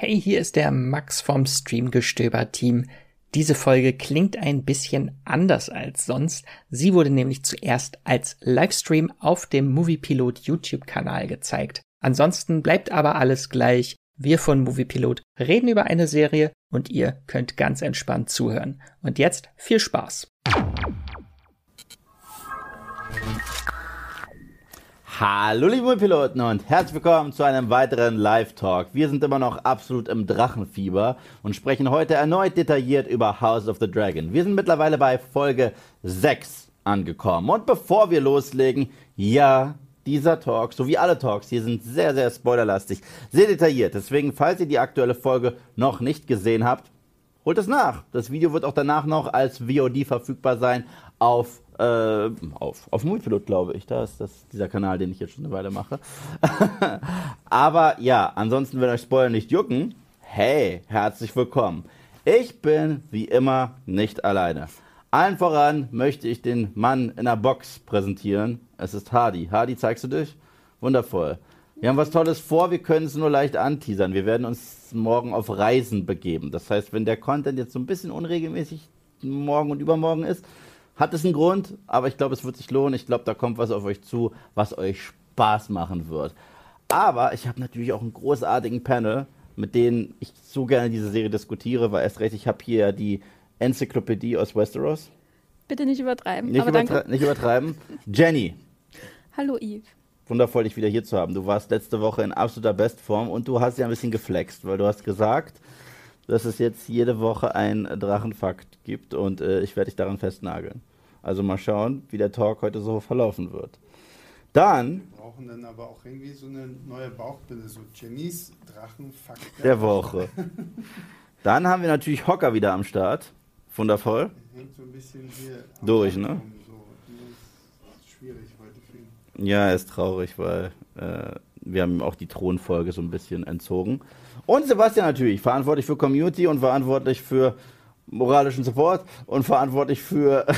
Hey, hier ist der Max vom Streamgestöber-Team. Diese Folge klingt ein bisschen anders als sonst. Sie wurde nämlich zuerst als Livestream auf dem Moviepilot YouTube-Kanal gezeigt. Ansonsten bleibt aber alles gleich. Wir von Moviepilot reden über eine Serie und ihr könnt ganz entspannt zuhören. Und jetzt viel Spaß. Hallo liebe Piloten und herzlich willkommen zu einem weiteren Live-Talk. Wir sind immer noch absolut im Drachenfieber und sprechen heute erneut detailliert über House of the Dragon. Wir sind mittlerweile bei Folge 6 angekommen. Und bevor wir loslegen, ja, dieser Talk, so wie alle Talks hier, sind sehr, sehr spoilerlastig, sehr detailliert. Deswegen, falls ihr die aktuelle Folge noch nicht gesehen habt, holt es nach. Das Video wird auch danach noch als VOD verfügbar sein auf äh, auf, auf Moviepilot, glaube ich. Da ist das dieser Kanal, den ich jetzt schon eine Weile mache. Aber ja, ansonsten, wenn euch Spoiler nicht jucken, hey, herzlich willkommen. Ich bin wie immer nicht alleine. Allen voran möchte ich den Mann in der Box präsentieren. Es ist Hardy. Hardy, zeigst du dich? Wundervoll. Wir haben was Tolles vor, wir können es nur leicht anteasern. Wir werden uns morgen auf Reisen begeben. Das heißt, wenn der Content jetzt so ein bisschen unregelmäßig morgen und übermorgen ist, hat es einen Grund, aber ich glaube, es wird sich lohnen. Ich glaube, da kommt was auf euch zu, was euch Spaß machen wird. Aber ich habe natürlich auch einen großartigen Panel, mit denen ich so gerne diese Serie diskutiere, weil erst recht, ich habe hier die Enzyklopädie aus Westeros. Bitte nicht übertreiben. Nicht, übertre nicht übertreiben. Jenny. Hallo Yves. Wundervoll, dich wieder hier zu haben. Du warst letzte Woche in absoluter Bestform und du hast ja ein bisschen geflext, weil du hast gesagt, dass es jetzt jede Woche einen Drachenfakt gibt und äh, ich werde dich daran festnageln. Also mal schauen, wie der Talk heute so verlaufen wird. Dann. Wir brauchen dann aber auch irgendwie so eine neue Bauchbinde, so Jennys Drachenfakt der, Woche. dann haben wir natürlich Hocker wieder am Start. Wundervoll. Hängt so ein bisschen hier durch, ne? So. schwierig heute für ihn. Ja, er ist traurig, weil äh, wir haben ihm auch die Thronfolge so ein bisschen entzogen. Und Sebastian natürlich, verantwortlich für Community und verantwortlich für moralischen Support und verantwortlich für.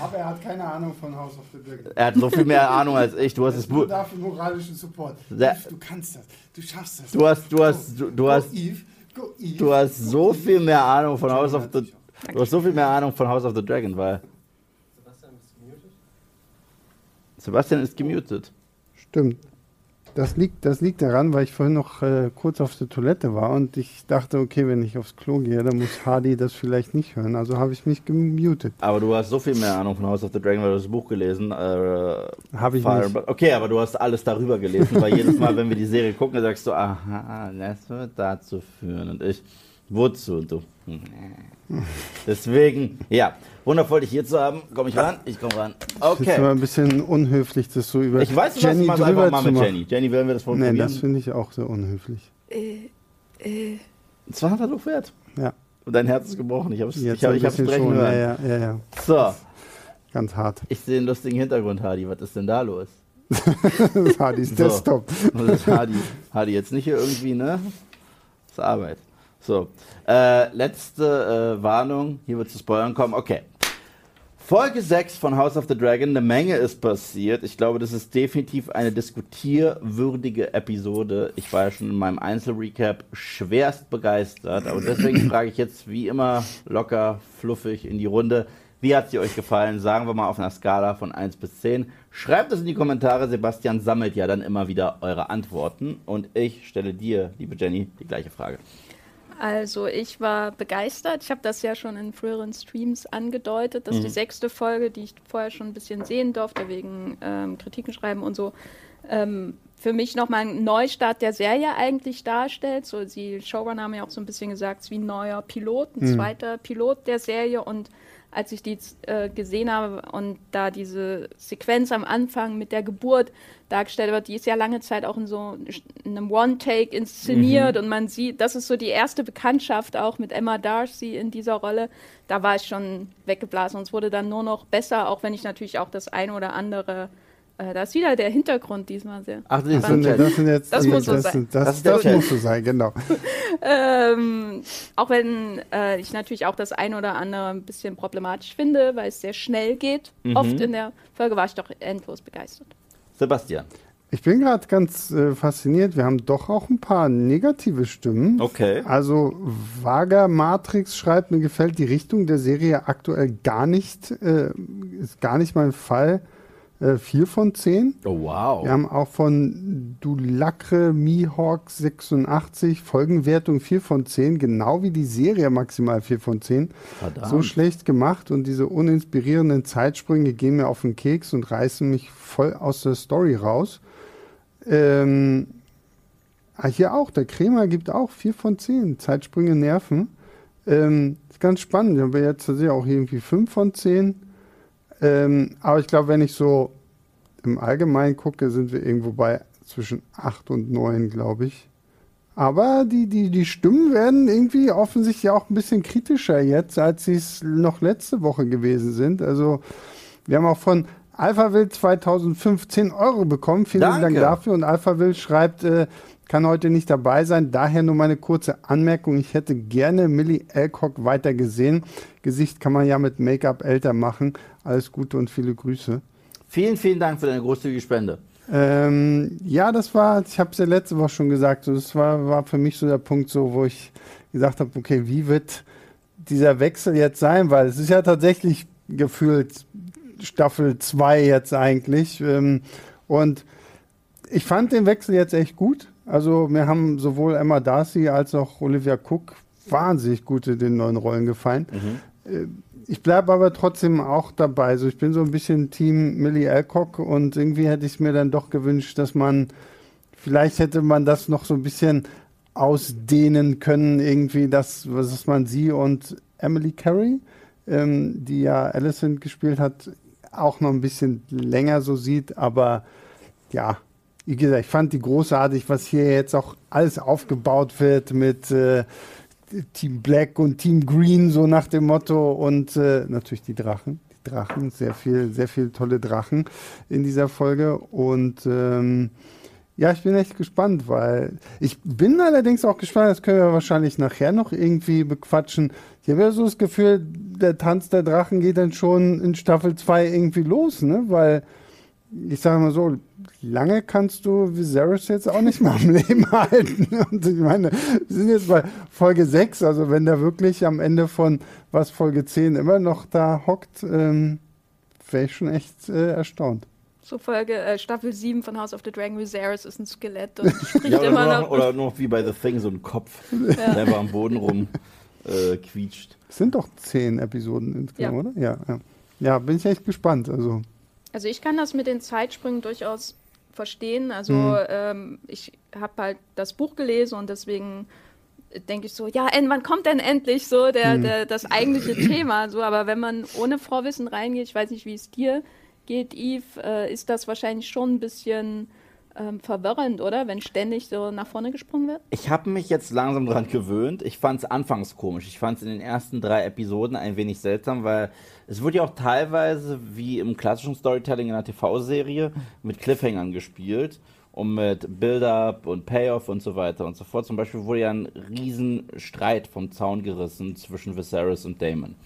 Aber er hat keine Ahnung von House of the Dragon. Er hat so viel mehr Ahnung als ich. Du hast es Buch. dafür moralischen Support. Der, du kannst das. Du schaffst das. Du hast, du hast, du, du hast, Eve. Go Eve. du hast so viel mehr Ahnung von House of the. Du hast so viel mehr Ahnung von House of the Dragon, weil. Sebastian ist gemutet. Sebastian ist gemutet. Stimmt. Das liegt, das liegt daran, weil ich vorhin noch äh, kurz auf der Toilette war und ich dachte, okay, wenn ich aufs Klo gehe, dann muss Hardy das vielleicht nicht hören. Also habe ich mich gemutet. Aber du hast so viel mehr Ahnung von House of the Dragon, weil du das Buch gelesen. Äh, habe ich Fire nicht. Okay, aber du hast alles darüber gelesen, weil jedes Mal, wenn wir die Serie gucken, sagst du, aha, das wird dazu führen. Und ich, wozu? Und du, Deswegen, ja, wundervoll, dich hier zu haben. Komm ich ran? Ich komm ran. Okay. Das ist immer ein bisschen unhöflich, das so über ich weiß, Jenny was drüber mal mit Jenny. Jenny, werden wir das wohl Nein, das finde ich auch sehr unhöflich. Äh, äh. 200 Euro wert. Ja. Und dein Herz ist gebrochen. Ich habe es ich hab, ich hab's brechen hören. Ja, ja, ja, So. Ganz hart. Ich sehe einen lustigen Hintergrund, Hardy. Was ist denn da los? das ist Hardys so. Desktop. Das ist Hardy. Hardy, jetzt nicht hier irgendwie, ne? Das ist Arbeit. So, äh, letzte äh, Warnung, hier wird zu Spoilern kommen. Okay. Folge 6 von House of the Dragon, eine Menge ist passiert. Ich glaube, das ist definitiv eine diskutierwürdige Episode. Ich war ja schon in meinem Einzelrecap schwerst begeistert, aber deswegen frage ich jetzt wie immer locker, fluffig in die Runde. Wie hat sie euch gefallen? Sagen wir mal auf einer Skala von 1 bis 10. Schreibt es in die Kommentare. Sebastian sammelt ja dann immer wieder eure Antworten. Und ich stelle dir, liebe Jenny, die gleiche Frage. Also ich war begeistert. Ich habe das ja schon in früheren Streams angedeutet, dass mhm. die sechste Folge, die ich vorher schon ein bisschen sehen durfte, wegen ähm, Kritiken schreiben und so, ähm, für mich nochmal ein Neustart der Serie eigentlich darstellt. So, die Showrunner haben ja auch so ein bisschen gesagt, es ist wie ein neuer Pilot, ein mhm. zweiter Pilot der Serie und als ich die äh, gesehen habe und da diese Sequenz am Anfang mit der Geburt dargestellt wird, die ist ja lange Zeit auch in so einem One-Take inszeniert mhm. und man sieht, das ist so die erste Bekanntschaft auch mit Emma Darcy in dieser Rolle. Da war ich schon weggeblasen und es wurde dann nur noch besser, auch wenn ich natürlich auch das ein oder andere äh, da ist wieder der Hintergrund diesmal sehr. Ach, das, sind, das sind jetzt das muss so das, sein. Das, das, das muss so sein, genau. ähm, auch wenn äh, ich natürlich auch das ein oder andere ein bisschen problematisch finde, weil es sehr schnell geht. Mhm. Oft in der Folge war ich doch endlos begeistert. Sebastian. Ich bin gerade ganz äh, fasziniert. Wir haben doch auch ein paar negative Stimmen. Okay. Also Vaga Matrix schreibt, mir gefällt die Richtung der Serie aktuell gar nicht, äh, ist gar nicht mein Fall. Äh, 4 von 10. Oh, wow. Wir haben auch von Dulacre Mihawk 86 Folgenwertung 4 von 10, genau wie die Serie maximal 4 von 10. Verdammt. So schlecht gemacht und diese uninspirierenden Zeitsprünge gehen mir auf den Keks und reißen mich voll aus der Story raus. Ähm, ah, hier auch, der Kremer gibt auch 4 von 10. Zeitsprünge nerven. Ähm, ist ganz spannend. Ich habe jetzt tatsächlich auch irgendwie 5 von 10. Ähm, aber ich glaube, wenn ich so im Allgemeinen gucke, sind wir irgendwo bei zwischen 8 und 9, glaube ich. Aber die, die, die Stimmen werden irgendwie offensichtlich auch ein bisschen kritischer jetzt, als sie es noch letzte Woche gewesen sind. Also wir haben auch von AlphaWill 2015 Euro bekommen. Vielen Danke. Dank dafür. Und AlphaWill schreibt, äh, kann heute nicht dabei sein. Daher nur meine kurze Anmerkung. Ich hätte gerne Millie Alcock weiter gesehen. Gesicht kann man ja mit Make-up älter machen. Alles Gute und viele Grüße. Vielen, vielen Dank für deine großzügige Spende. Ähm, ja, das war, ich habe es ja letzte Woche schon gesagt, so, das war, war für mich so der Punkt, so, wo ich gesagt habe, okay, wie wird dieser Wechsel jetzt sein? Weil es ist ja tatsächlich gefühlt Staffel 2 jetzt eigentlich. Ähm, und ich fand den Wechsel jetzt echt gut. Also mir haben sowohl Emma Darcy als auch Olivia Cook wahnsinnig gut in den neuen Rollen gefallen. Äh, Ich bleibe aber trotzdem auch dabei. Also ich bin so ein bisschen Team Millie Alcock und irgendwie hätte ich es mir dann doch gewünscht, dass man, vielleicht hätte man das noch so ein bisschen ausdehnen können, irgendwie, das, was man sie und Emily Carey, ähm, die ja Alicent gespielt hat, auch noch ein bisschen länger so sieht. Aber ja, wie gesagt, ich fand die großartig, was hier jetzt auch alles aufgebaut wird mit äh, Team Black und Team Green, so nach dem Motto. Und äh, natürlich die Drachen. Die Drachen, sehr viel, sehr viel tolle Drachen in dieser Folge. Und ähm, ja, ich bin echt gespannt, weil ich bin allerdings auch gespannt, das können wir wahrscheinlich nachher noch irgendwie bequatschen. Ich habe ja so das Gefühl, der Tanz der Drachen geht dann schon in Staffel 2 irgendwie los, ne? Weil ich sage mal so, lange kannst du Viserys jetzt auch nicht mehr am Leben halten. Und ich meine, wir sind jetzt bei Folge 6, also wenn der wirklich am Ende von was Folge 10 immer noch da hockt, ähm, wäre ich schon echt äh, erstaunt. So Folge, äh, Staffel 7 von House of the Dragon, Viserys ist ein Skelett und spricht Ja, oder, immer nur noch. noch, oder nur noch wie bei The Thing, so ein Kopf, der einfach am Boden rum äh, quietscht. Es sind doch zehn Episoden insgesamt, oder? Ja, ja. Ja, bin ich echt gespannt. Also, Also ich kann das mit den Zeitsprüngen durchaus verstehen. Also Mhm. ähm, ich habe halt das Buch gelesen und deswegen denke ich so, ja, wann kommt denn endlich so der, Mhm. der, das eigentliche Thema? So, aber wenn man ohne Vorwissen reingeht, ich weiß nicht, wie es dir geht, Yves, äh, ist das wahrscheinlich schon ein bisschen ähm, verwirrend, oder? Wenn ständig so nach vorne gesprungen wird. Ich habe mich jetzt langsam dran gewöhnt. Ich fand es anfangs komisch. Ich fand es in den ersten drei Episoden ein wenig seltsam, weil es wird ja auch teilweise wie im klassischen Storytelling in einer TV-Serie mit Cliffhangern gespielt und mit Build-up und Payoff und so weiter und so fort. Zum Beispiel wurde ja ein riesen Streit vom Zaun gerissen zwischen Viserys und Daemon.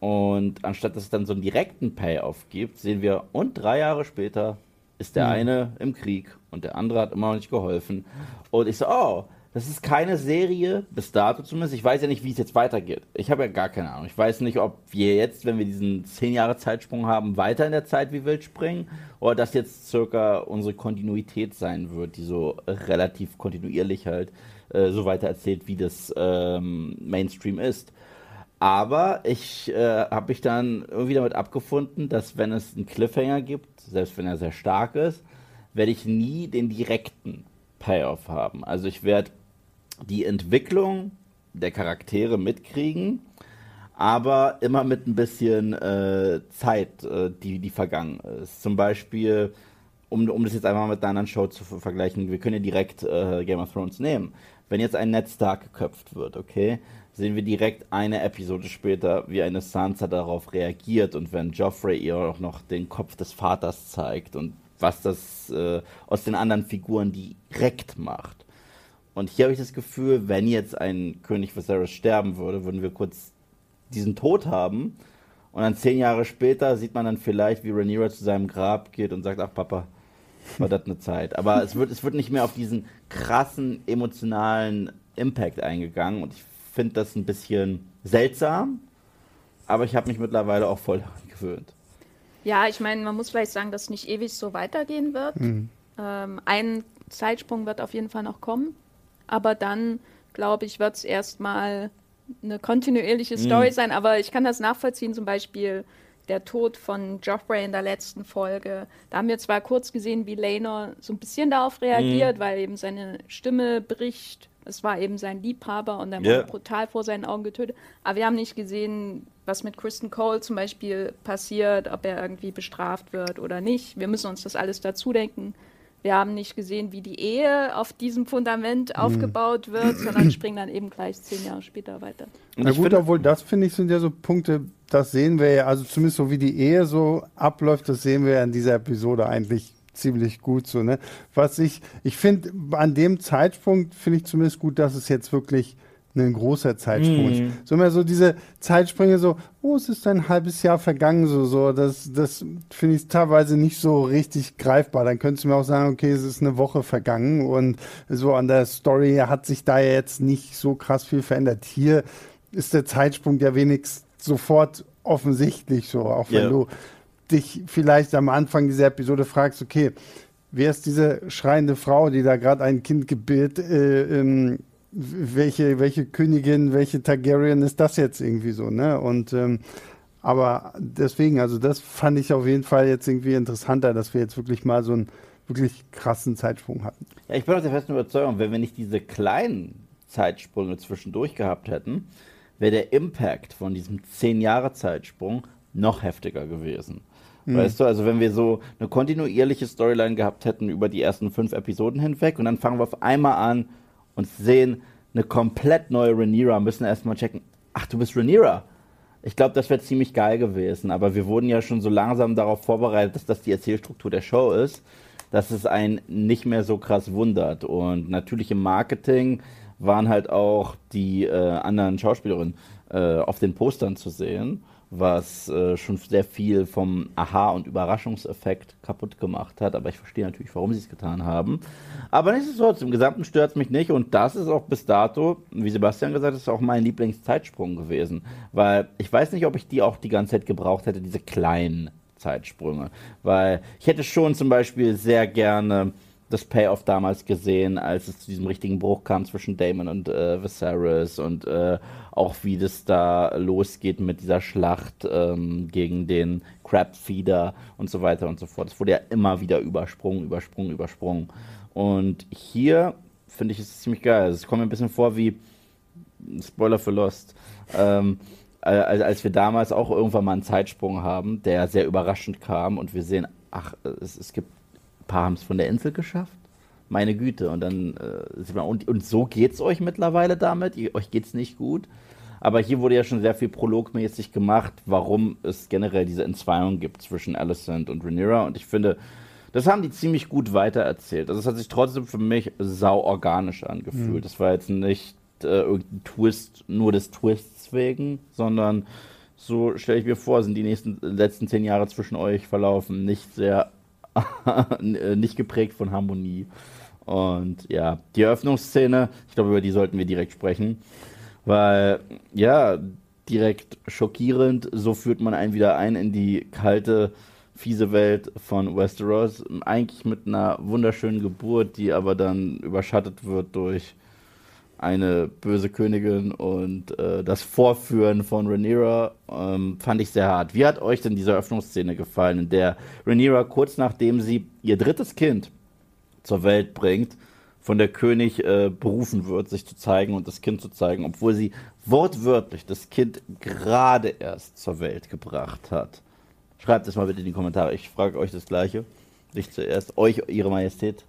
Und anstatt dass es dann so einen direkten Payoff gibt, sehen wir, und drei Jahre später ist der eine im Krieg und der andere hat immer noch nicht geholfen. Und ich so, oh, das ist keine Serie, bis dato zumindest. Ich weiß ja nicht, wie es jetzt weitergeht. Ich habe ja gar keine Ahnung. Ich weiß nicht, ob wir jetzt, wenn wir diesen 10 Jahre Zeitsprung haben, weiter in der Zeit wie wild springen oder das jetzt circa unsere Kontinuität sein wird, die so relativ kontinuierlich halt äh, so weiter erzählt, wie das ähm, Mainstream ist. Aber ich äh, habe mich dann irgendwie damit abgefunden, dass wenn es einen Cliffhanger gibt, selbst wenn er sehr stark ist, werde ich nie den direkten Payoff haben. Also ich werde die Entwicklung der Charaktere mitkriegen, aber immer mit ein bisschen äh, Zeit, äh, die, die vergangen ist. Zum Beispiel, um, um das jetzt einmal mit einer anderen Show zu ver- vergleichen, wir können ja direkt äh, Game of Thrones nehmen. Wenn jetzt ein Ned Stark geköpft wird, okay, sehen wir direkt eine Episode später, wie eine Sansa darauf reagiert und wenn Joffrey ihr auch noch den Kopf des Vaters zeigt und was das äh, aus den anderen Figuren direkt macht. Und hier habe ich das Gefühl, wenn jetzt ein König Viserys sterben würde, würden wir kurz diesen Tod haben. Und dann zehn Jahre später sieht man dann vielleicht, wie Rhaenyra zu seinem Grab geht und sagt, ach Papa, war das eine Zeit. Aber es wird, es wird nicht mehr auf diesen krassen emotionalen Impact eingegangen und ich finde das ein bisschen seltsam, aber ich habe mich mittlerweile auch voll daran gewöhnt. Ja, ich meine, man muss vielleicht sagen, dass es nicht ewig so weitergehen wird. Mhm. Ähm, ein Zeitsprung wird auf jeden Fall noch kommen, aber dann, glaube ich, wird es erstmal eine kontinuierliche Story mhm. sein, aber ich kann das nachvollziehen, zum Beispiel der Tod von Joffrey in der letzten Folge. Da haben wir zwar kurz gesehen, wie Laenor so ein bisschen darauf reagiert, mhm. weil eben seine Stimme bricht. Es war eben sein Liebhaber und er yeah. wurde brutal vor seinen Augen getötet. Aber wir haben nicht gesehen, was mit Kristen Cole zum Beispiel passiert, ob er irgendwie bestraft wird oder nicht. Wir müssen uns das alles dazu denken. Wir haben nicht gesehen, wie die Ehe auf diesem Fundament mhm. aufgebaut wird, sondern springen dann eben gleich zehn Jahre später weiter. Na gut, obwohl das finde ich sind ja so Punkte, das sehen wir ja, also zumindest so wie die Ehe so abläuft, das sehen wir ja in dieser Episode eigentlich ziemlich gut so, ne? Was ich, ich finde, an dem Zeitpunkt finde ich zumindest gut, dass es jetzt wirklich ein großer Zeitsprung. Mm. So immer so diese Zeitsprünge so, oh, es ist ein halbes Jahr vergangen, so, so, das, das finde ich teilweise nicht so richtig greifbar. Dann könntest du mir auch sagen, okay, es ist eine Woche vergangen und so an der Story hat sich da jetzt nicht so krass viel verändert. Hier ist der Zeitsprung ja wenigstens sofort offensichtlich so, auch wenn yeah. du dich vielleicht am Anfang dieser Episode fragst, okay, wer ist diese schreiende Frau, die da gerade ein Kind gebiert, äh, ähm, welche, welche Königin, welche Targaryen ist das jetzt irgendwie so, ne? Und ähm, aber deswegen, also das fand ich auf jeden Fall jetzt irgendwie interessanter, dass wir jetzt wirklich mal so einen wirklich krassen Zeitsprung hatten. Ja, ich bin auch der festen Überzeugung, wenn wir nicht diese kleinen Zeitsprünge zwischendurch gehabt hätten, wäre der Impact von diesem 10-Jahre-Zeitsprung noch heftiger gewesen. Mhm. Weißt du, also wenn wir so eine kontinuierliche Storyline gehabt hätten über die ersten fünf Episoden hinweg und dann fangen wir auf einmal an, und sehen eine komplett neue Rhaenyra, müssen erstmal checken, ach, du bist Rhaenyra. Ich glaube, das wäre ziemlich geil gewesen, aber wir wurden ja schon so langsam darauf vorbereitet, dass das die Erzählstruktur der Show ist, dass es einen nicht mehr so krass wundert. Und natürlich im Marketing waren halt auch die äh, anderen Schauspielerinnen äh, auf den Postern zu sehen was äh, schon sehr viel vom Aha- und Überraschungseffekt kaputt gemacht hat. Aber ich verstehe natürlich, warum sie es getan haben. Aber nichtsdestotrotz, im Gesamten stört es mich nicht. Und das ist auch bis dato, wie Sebastian gesagt hat, ist auch mein Lieblingszeitsprung gewesen. Weil ich weiß nicht, ob ich die auch die ganze Zeit gebraucht hätte, diese kleinen Zeitsprünge. Weil ich hätte schon zum Beispiel sehr gerne das Payoff damals gesehen, als es zu diesem richtigen Bruch kam zwischen Damon und äh, Viserys und äh, auch wie das da losgeht mit dieser Schlacht ähm, gegen den Crabfeeder und so weiter und so fort. Es wurde ja immer wieder übersprungen, übersprungen, übersprungen. Und hier finde ich es ziemlich geil. Es kommt mir ein bisschen vor wie Spoiler für Lost. Ähm, als, als wir damals auch irgendwann mal einen Zeitsprung haben, der sehr überraschend kam und wir sehen, ach, es, es gibt ein paar haben es von der Insel geschafft. Meine Güte. Und dann äh, sieht man, und, und so es euch mittlerweile damit. Ihr, euch es nicht gut. Aber hier wurde ja schon sehr viel prologmäßig gemacht, warum es generell diese Entzweiung gibt zwischen Alicent und Rhaenyra. Und ich finde, das haben die ziemlich gut weitererzählt. Also es hat sich trotzdem für mich sau organisch angefühlt. Mhm. Das war jetzt nicht äh, irgendein Twist nur des Twists wegen, sondern so stelle ich mir vor, sind die nächsten letzten zehn Jahre zwischen euch verlaufen. Nicht sehr nicht geprägt von Harmonie. Und ja, die Eröffnungsszene, ich glaube, über die sollten wir direkt sprechen, weil ja, direkt schockierend, so führt man einen wieder ein in die kalte, fiese Welt von Westeros. Eigentlich mit einer wunderschönen Geburt, die aber dann überschattet wird durch eine böse Königin und äh, das Vorführen von Rhaenyra ähm, fand ich sehr hart. Wie hat euch denn diese Öffnungsszene gefallen, in der Rhaenyra kurz nachdem sie ihr drittes Kind zur Welt bringt, von der König äh, berufen wird, sich zu zeigen und das Kind zu zeigen, obwohl sie wortwörtlich das Kind gerade erst zur Welt gebracht hat. Schreibt es mal bitte in die Kommentare. Ich frage euch das Gleiche. Nicht zuerst. Euch, Ihre Majestät.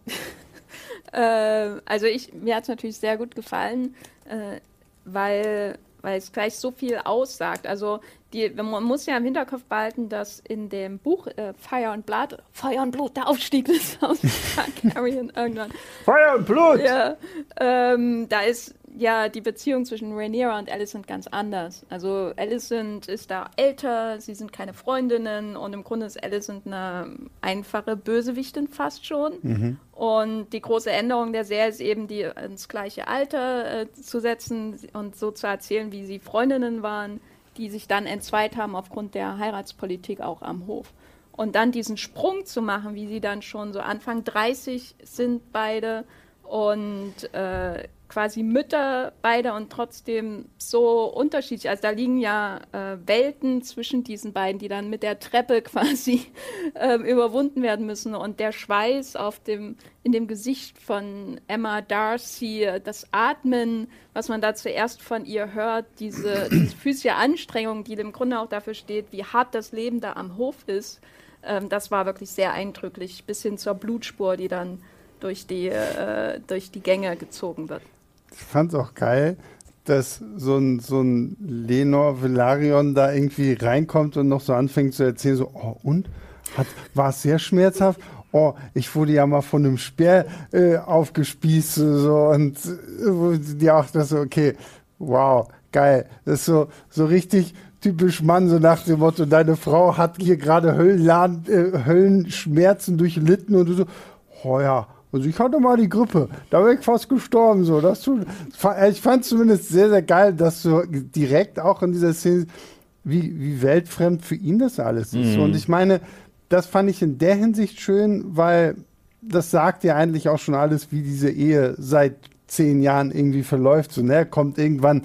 Äh, also ich, mir hat es natürlich sehr gut gefallen, äh, weil, weil es gleich so viel aussagt. Also die, man muss ja im Hinterkopf behalten, dass in dem Buch äh, Fire and Blood, Feuer und Blut, der Aufstieg des Hauses Targaryen irgendwann. Feuer und Blut! Ja, ähm, da ist ja die Beziehung zwischen Rhaenyra und Alicent ganz anders. Also Alicent ist da älter, sie sind keine Freundinnen und im Grunde ist Alicent eine einfache Bösewichtin fast schon. Mhm. Und die große Änderung der Serie ist eben, die ins gleiche Alter äh, zu setzen und so zu erzählen, wie sie Freundinnen waren, die sich dann entzweit haben aufgrund der Heiratspolitik auch am Hof. Und dann diesen Sprung zu machen, wie sie dann schon so Anfang 30 sind beide und äh, quasi Mütter beide und trotzdem so unterschiedlich. Also da liegen ja äh, Welten zwischen diesen beiden, die dann mit der Treppe quasi äh, überwunden werden müssen. Und der Schweiß auf dem, in dem Gesicht von Emma Darcy, das Atmen, was man da zuerst von ihr hört, diese, diese physische Anstrengung, die im Grunde auch dafür steht, wie hart das Leben da am Hof ist, ähm, das war wirklich sehr eindrücklich, bis hin zur Blutspur, die dann durch die, äh, durch die Gänge gezogen wird. Ich fand es auch geil, dass so ein, so ein Lenor Velarion da irgendwie reinkommt und noch so anfängt zu erzählen, so, oh, und? war es sehr schmerzhaft? Oh, ich wurde ja mal von einem Speer äh, aufgespießt so, und äh, die auch das so, okay, wow, geil. Das ist so, so richtig typisch Mann, so nach dem Motto, deine Frau hat hier gerade äh, Höllenschmerzen durchlitten und du so, oh ja, also ich hatte mal die Grippe, da wäre ich fast gestorben. So. Das tut, ich fand zumindest sehr, sehr geil, dass du direkt auch in dieser Szene, wie, wie weltfremd für ihn das alles ist. Mhm. Und ich meine, das fand ich in der Hinsicht schön, weil das sagt ja eigentlich auch schon alles, wie diese Ehe seit zehn Jahren irgendwie verläuft. So, ne? Er kommt irgendwann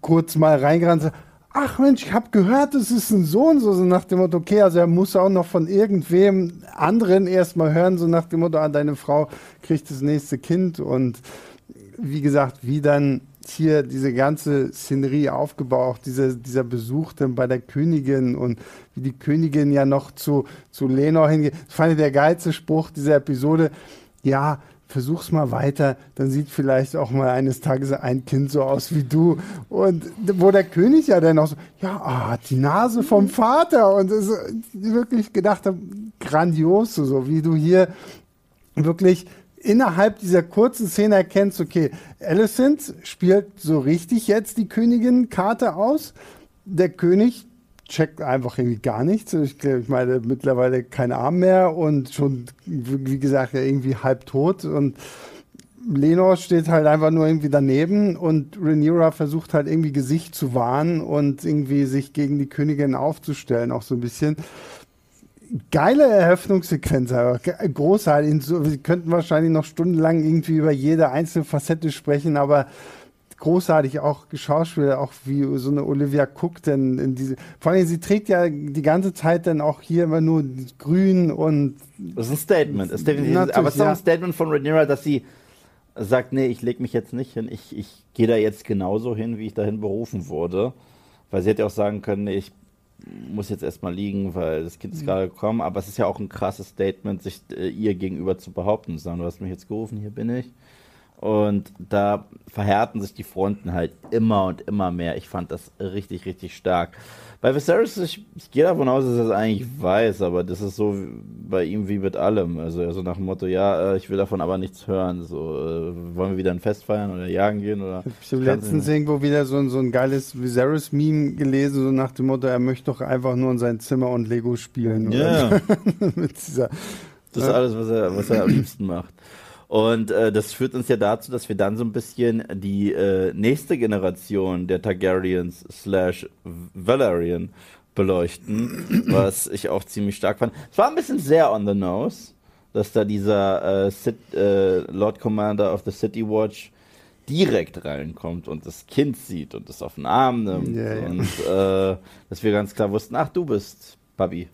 kurz mal reingerannt und sagt, ach Mensch, ich habe gehört, es ist ein Sohn, so, so nach dem Motto, okay, also er muss auch noch von irgendwem anderen erstmal hören, so nach dem Motto, ah, deine Frau kriegt das nächste Kind und wie gesagt, wie dann hier diese ganze Szenerie aufgebaut, diese, dieser Besuch dann bei der Königin und wie die Königin ja noch zu, zu Lenor hingeht. Das fand ich der geilste Spruch dieser Episode. Ja, versuch's mal weiter, dann sieht vielleicht auch mal eines Tages ein Kind so aus wie du. Und wo der König ja dann auch so, ja, ah, die Nase vom Vater. Und das, wirklich gedacht grandios, so wie du hier wirklich innerhalb dieser kurzen Szene erkennst, okay, Alicent spielt so richtig jetzt die Königin-Karte aus. Der König checkt einfach irgendwie gar nichts. Ich, ich meine, mittlerweile kein Arm mehr und schon, wie gesagt, irgendwie halb tot. Und Lenor steht halt einfach nur irgendwie daneben und Rhaenyra versucht halt irgendwie Gesicht zu wahren und irgendwie sich gegen die Königin aufzustellen, auch so ein bisschen. Geile Eröffnungssequenz, aber großartig. Wir könnten wahrscheinlich noch stundenlang irgendwie über jede einzelne Facette sprechen, aber großartig auch Schauspieler, auch wie so eine Olivia Cook denn in diese, vor allem sie trägt ja die ganze Zeit dann auch hier immer nur grün und. Das ist ein Statement, ist aber es ist auch ein Statement von Rhaenyra, dass sie sagt, nee, ich lege mich jetzt nicht hin, ich, ich gehe da jetzt genauso hin, wie ich dahin berufen wurde. Weil sie hätte auch sagen können, nee, ich muss jetzt erstmal liegen, weil das Kind ist mhm. gerade gekommen, aber es ist ja auch ein krasses Statement, sich äh, ihr gegenüber zu behaupten, zu sagen, du hast mich jetzt gerufen, hier bin ich. Und da verhärten sich die Fronten halt immer und immer mehr. Ich fand das richtig, richtig stark. Bei Viserys, ich, ich gehe davon aus, dass er es eigentlich weiß, aber das ist so bei ihm wie mit allem. Also so nach dem Motto, ja, äh, ich will davon aber nichts hören. So, äh, wollen wir wieder ein Fest feiern oder jagen gehen? Oder ich habe letztens irgendwo wieder so, ein, so ein geiles Viserys-Meme gelesen, so nach dem Motto, er möchte doch einfach nur in sein Zimmer und Lego spielen. Ja. Yeah. mit dieser, das ist alles, was er, was er am liebsten macht. Und äh, das führt uns ja dazu, dass wir dann so ein bisschen die äh, nächste Generation der Targaryens slash Valerian beleuchten, was ich auch ziemlich stark fand. Es war ein bisschen sehr on the nose, dass da dieser äh, Sit, äh, Lord Commander of the City Watch direkt reinkommt und das Kind sieht und es auf den Arm nimmt. Yeah, und äh, dass wir ganz klar wussten, ach, du bist Bubby.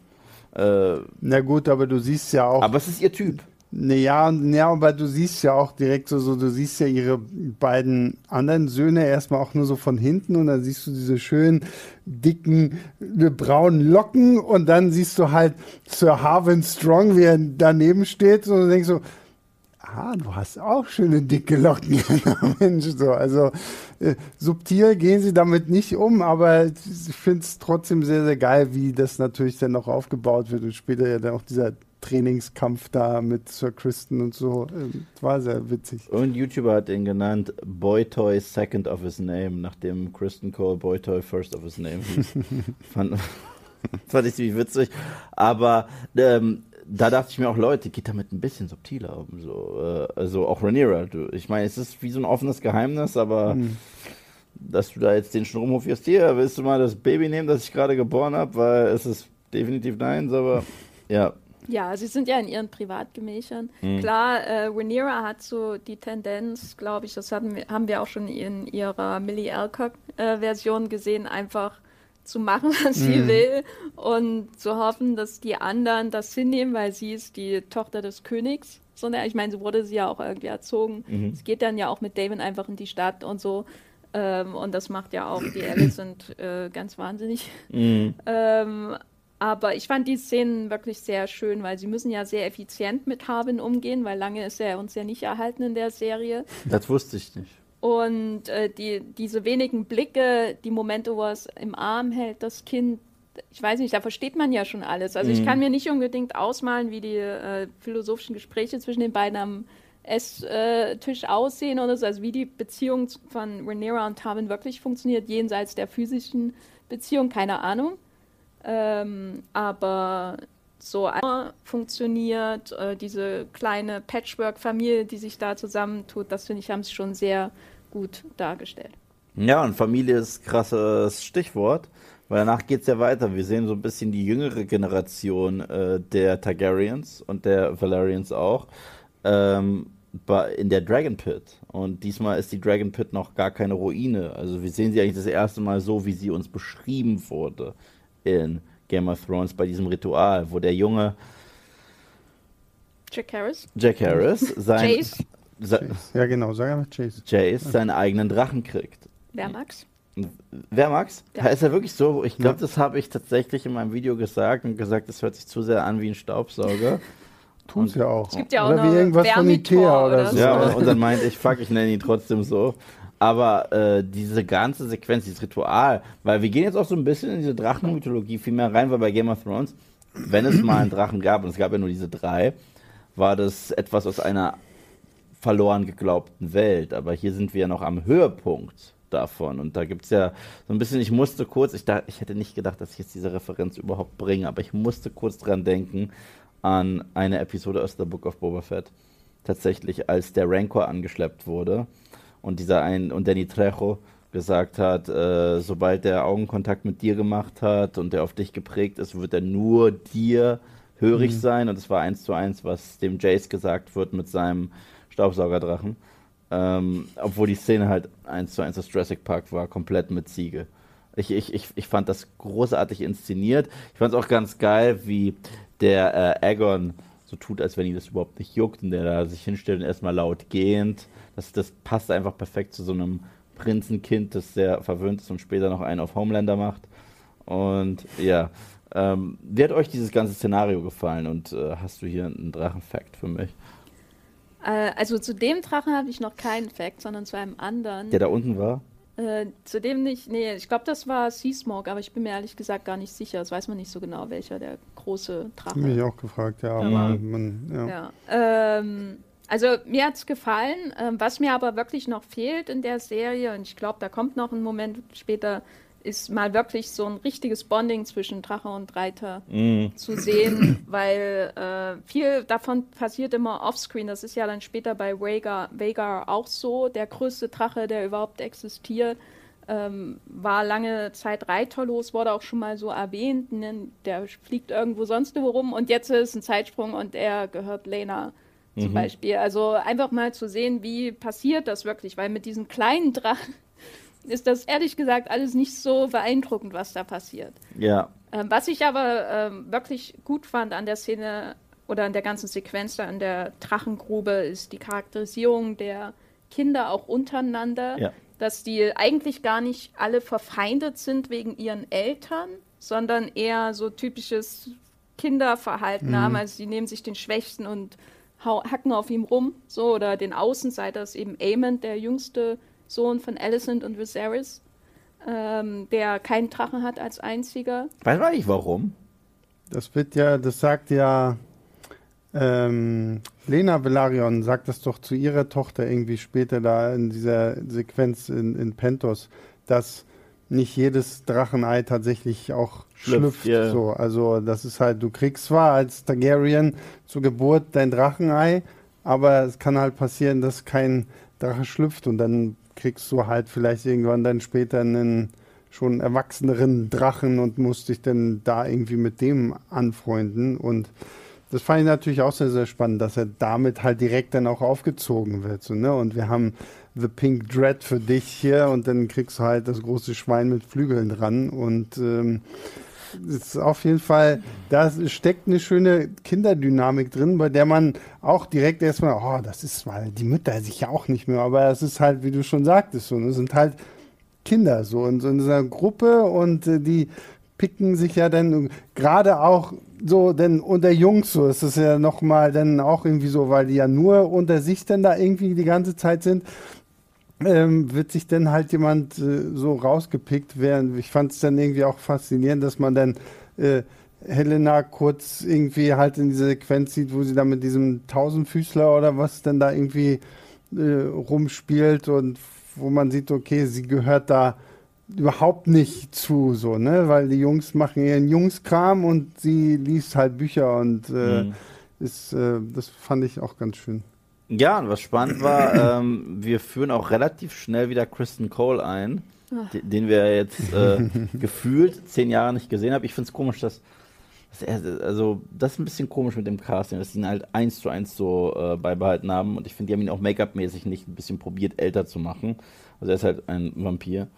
Äh, Na gut, aber du siehst ja auch. Aber es ist ihr Typ. Ja, ja, aber du siehst ja auch direkt so, so, du siehst ja ihre beiden anderen Söhne erstmal auch nur so von hinten und dann siehst du diese schönen, dicken, braunen Locken und dann siehst du halt Sir Harvin Strong, wie er daneben steht und denkst so, ah, du hast auch schöne dicke Locken, Mensch, so. Also äh, subtil gehen sie damit nicht um, aber ich finde es trotzdem sehr, sehr geil, wie das natürlich dann noch aufgebaut wird und später ja dann auch dieser Trainingskampf da mit Sir Kristen und so. Ähm, war sehr witzig. Und YouTuber hat ihn genannt Boytoy Second of His Name, nachdem Kristen Cole Boytoy First of His Name hieß. fand, fand ich ziemlich witzig. Aber ähm, da dachte ich mir auch, Leute, geht damit ein bisschen subtiler um. So, äh, also auch Rhaenyra. Du, ich meine, es ist wie so ein offenes Geheimnis, aber mhm. dass du da jetzt den Strom aufhörst, hier, willst du mal das Baby nehmen, das ich gerade geboren habe, weil es ist definitiv neins, aber ja. Ja, sie sind ja in ihren Privatgemächern. Mhm. Klar, äh, Rhaenyra hat so die Tendenz, glaube ich, das haben wir, haben wir auch schon in ihrer Millie Alcock-Version äh, gesehen, einfach zu machen, was mhm. sie will und zu hoffen, dass die anderen das hinnehmen, weil sie ist die Tochter des Königs. So, ne? Ich meine, so wurde sie ja auch irgendwie erzogen. Mhm. Es geht dann ja auch mit David einfach in die Stadt und so. Ähm, und das macht ja auch die Alicent äh, ganz wahnsinnig. Mhm. Ähm, aber ich fand die Szenen wirklich sehr schön, weil sie müssen ja sehr effizient mit Harvin umgehen, weil lange ist er uns ja nicht erhalten in der Serie. Das wusste ich nicht. Und äh, die, diese wenigen Blicke, die Momente, wo er es im Arm hält, das Kind, ich weiß nicht, da versteht man ja schon alles. Also mhm. ich kann mir nicht unbedingt ausmalen, wie die äh, philosophischen Gespräche zwischen den beiden am Esstisch aussehen oder so, also wie die Beziehung von Rhaenyra und Tarvin wirklich funktioniert, jenseits der physischen Beziehung, keine Ahnung. Ähm, aber so funktioniert, äh, diese kleine Patchwork-Familie, die sich da zusammentut, das finde ich, haben sie schon sehr gut dargestellt. Ja, und Familie ist krasses Stichwort, weil danach geht es ja weiter. Wir sehen so ein bisschen die jüngere Generation äh, der Targaryens und der Valerians auch ähm, in der Dragon Pit. Und diesmal ist die Dragon Pit noch gar keine Ruine. Also wir sehen sie eigentlich das erste Mal so, wie sie uns beschrieben wurde in Game of Thrones bei diesem Ritual, wo der junge Jack Harris, Jack Harris sein, Jace. ja genau, sag einfach Jace. Jace seinen eigenen Drachen kriegt. Wer mag's? Wer mag's? Ja. Ist er wirklich so? Ich glaube, ja. das habe ich tatsächlich in meinem Video gesagt und gesagt, das hört sich zu sehr an wie ein Staubsauger. Tut's ja auch. Es gibt ja auch oder wie irgendwas von Ikea oder so. Ja, und dann meinte ich, fuck, ich nenne ihn trotzdem so. Aber äh, diese ganze Sequenz, dieses Ritual, weil wir gehen jetzt auch so ein bisschen in diese Drachenmythologie viel mehr rein, weil bei Game of Thrones, wenn es mal einen Drachen gab, und es gab ja nur diese drei, war das etwas aus einer verloren geglaubten Welt. Aber hier sind wir ja noch am Höhepunkt davon. Und da gibt es ja so ein bisschen, ich musste kurz, ich, dachte, ich hätte nicht gedacht, dass ich jetzt diese Referenz überhaupt bringe, aber ich musste kurz dran denken an eine Episode aus The Book of Boba Fett. Tatsächlich, als der Rancor angeschleppt wurde und dieser ein und Danny Trejo gesagt hat, äh, sobald der Augenkontakt mit dir gemacht hat und der auf dich geprägt ist, wird er nur dir hörig mhm. sein. Und es war eins zu eins, was dem Jace gesagt wird mit seinem Staubsaugerdrachen. Ähm, obwohl die Szene halt eins zu eins aus Jurassic Park war, komplett mit Ziege. Ich, ich, ich, ich fand das großartig inszeniert. Ich fand es auch ganz geil, wie der äh, Aegon so tut, als wenn ihn das überhaupt nicht juckt und der da sich hinstellt und erstmal laut gehend das, das passt einfach perfekt zu so einem Prinzenkind, das sehr verwöhnt ist und später noch einen auf Homelander macht. Und ja, ähm, wie hat euch dieses ganze Szenario gefallen und äh, hast du hier einen Drachenfakt für mich? Äh, also zu dem Drachen habe ich noch keinen Fact, sondern zu einem anderen. Der da unten war? Äh, zu dem nicht, nee, ich glaube, das war Seasmoke, aber ich bin mir ehrlich gesagt gar nicht sicher. Das weiß man nicht so genau, welcher der große Drache. Mich auch gefragt, ja. Aber man, ja. ja. Ähm, also mir hat es gefallen. Ähm, was mir aber wirklich noch fehlt in der Serie, und ich glaube, da kommt noch ein Moment später, ist mal wirklich so ein richtiges Bonding zwischen Drache und Reiter mm. zu sehen, weil äh, viel davon passiert immer offscreen. Das ist ja dann später bei Vhagar, Vhagar auch so. Der größte Drache, der überhaupt existiert, ähm, war lange Zeit reiterlos, wurde auch schon mal so erwähnt. Ne? Der fliegt irgendwo sonst wo rum und jetzt ist ein Zeitsprung und er gehört Lena zum mhm. Beispiel. Also einfach mal zu sehen, wie passiert das wirklich, weil mit diesen kleinen Drachen ist das ehrlich gesagt alles nicht so beeindruckend, was da passiert. Ja. Ähm, was ich aber ähm, wirklich gut fand an der Szene oder an der ganzen Sequenz da in der Drachengrube ist die Charakterisierung der Kinder auch untereinander, ja. Dass die eigentlich gar nicht alle verfeindet sind wegen ihren Eltern, sondern eher so typisches Kinderverhalten mhm. haben. Also sie nehmen sich den Schwächsten und hacken auf ihm rum, so, oder den Außenseiter ist eben Aemon, der jüngste Sohn von Alicent und Viserys, ähm, der keinen Drachen hat als einziger. Weiß man nicht warum? Das wird ja, das sagt ja ähm, Lena Velarion sagt das doch zu ihrer Tochter irgendwie später da in dieser Sequenz in, in Pentos, dass nicht jedes Drachenei tatsächlich auch schlüpft. yeah. So, also das ist halt, du kriegst zwar als Targaryen zur Geburt dein Drachenei, aber es kann halt passieren, dass kein Drache schlüpft und dann kriegst du halt vielleicht irgendwann dann später einen schon erwachseneren Drachen und musst dich dann da irgendwie mit dem anfreunden und das fand ich natürlich auch sehr, sehr spannend, dass er damit halt direkt dann auch aufgezogen wird. So, ne? Und wir haben The Pink Dread für dich hier und dann kriegst du halt das große Schwein mit Flügeln dran. Und ähm, ist auf jeden Fall, da steckt eine schöne Kinderdynamik drin, bei der man auch direkt erstmal, oh, das ist, weil die Mütter sich ja auch nicht mehr, aber es ist halt, wie du schon sagtest, so, ne? sind halt Kinder so in so einer Gruppe und äh, die picken sich ja dann gerade auch so, denn unter Jungs so ist es ja nochmal dann auch irgendwie so, weil die ja nur unter sich dann da irgendwie die ganze Zeit sind, ähm, wird sich dann halt jemand äh, so rausgepickt werden. Ich fand es dann irgendwie auch faszinierend, dass man dann äh, Helena kurz irgendwie halt in dieser Sequenz sieht, wo sie da mit diesem Tausendfüßler oder was denn da irgendwie äh, rumspielt und wo man sieht, okay, sie gehört da überhaupt nicht zu, so, ne? Weil die Jungs machen ihren Jungskram und sie liest halt Bücher und äh, mhm. ist, äh, das fand ich auch ganz schön. Ja, und was spannend war, ähm, wir führen auch relativ schnell wieder Kristen Cole ein, den, den wir jetzt äh, gefühlt zehn Jahre nicht gesehen haben. Ich finde es komisch, dass, dass er, also das ist ein bisschen komisch mit dem Casting, dass sie ihn halt eins zu eins so äh, beibehalten haben und ich finde, die haben ihn auch Make-up-mäßig nicht ein bisschen probiert, älter zu machen. Also er ist halt ein Vampir.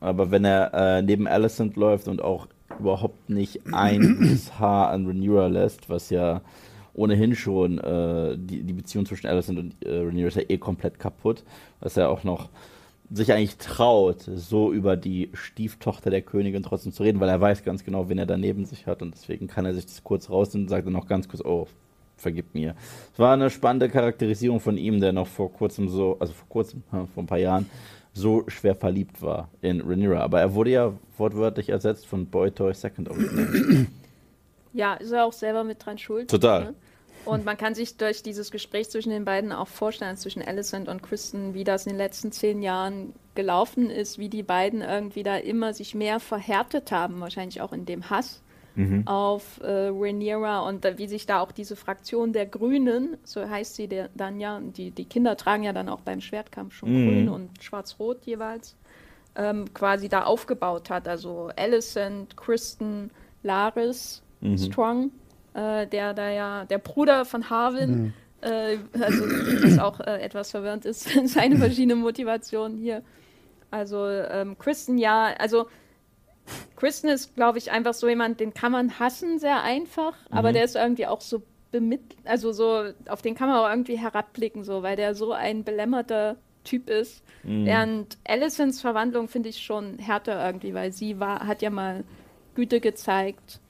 Aber wenn er äh, neben Alicent läuft und auch überhaupt nicht ein Haar an Rhaenyra lässt, was ja ohnehin schon äh, die, die Beziehung zwischen Alicent und äh, Rhaenyra ist ja eh komplett kaputt, was er auch noch sich eigentlich traut, so über die Stieftochter der Königin trotzdem zu reden, weil er weiß ganz genau, wen er da neben sich hat und deswegen kann er sich das kurz rausnehmen und sagt dann noch ganz kurz, oh, vergib mir. Es war eine spannende Charakterisierung von ihm, der noch vor kurzem so, also vor kurzem, vor ein paar Jahren, so schwer verliebt war in Rhaenyra. Aber er wurde ja wortwörtlich ersetzt von Boy Toy Second Original. Ja, ist er auch selber mit dran schuld. Total. Ne? Und man kann sich durch dieses Gespräch zwischen den beiden auch vorstellen, zwischen Alicent und Kristen, wie das in den letzten zehn Jahren gelaufen ist, wie die beiden irgendwie da immer sich mehr verhärtet haben, wahrscheinlich auch in dem Hass mhm. auf äh, Rhaenyra und äh, wie sich da auch diese Fraktion der Grünen, so heißt sie der, dann ja, die, die Kinder tragen ja dann auch beim Schwertkampf schon mhm. grün und schwarz-rot jeweils, ähm, quasi da aufgebaut hat. Also Alicent, Kristen, Laris, mhm. Strong, äh, der da ja, der Bruder von Harwin, mhm. äh, also was auch äh, etwas verwirrend ist, seine verschiedenen Motivationen hier. Also ähm, Kristen, ja, also Kristen ist, glaube ich, einfach so jemand, den kann man hassen, sehr einfach, mhm. aber der ist irgendwie auch so bemittelt, also so, auf den kann man auch irgendwie herabblicken, so, weil der so ein belämmerter Typ ist. Mhm. Während Alicents Verwandlung finde ich schon härter irgendwie, weil sie war, hat ja mal Güte gezeigt.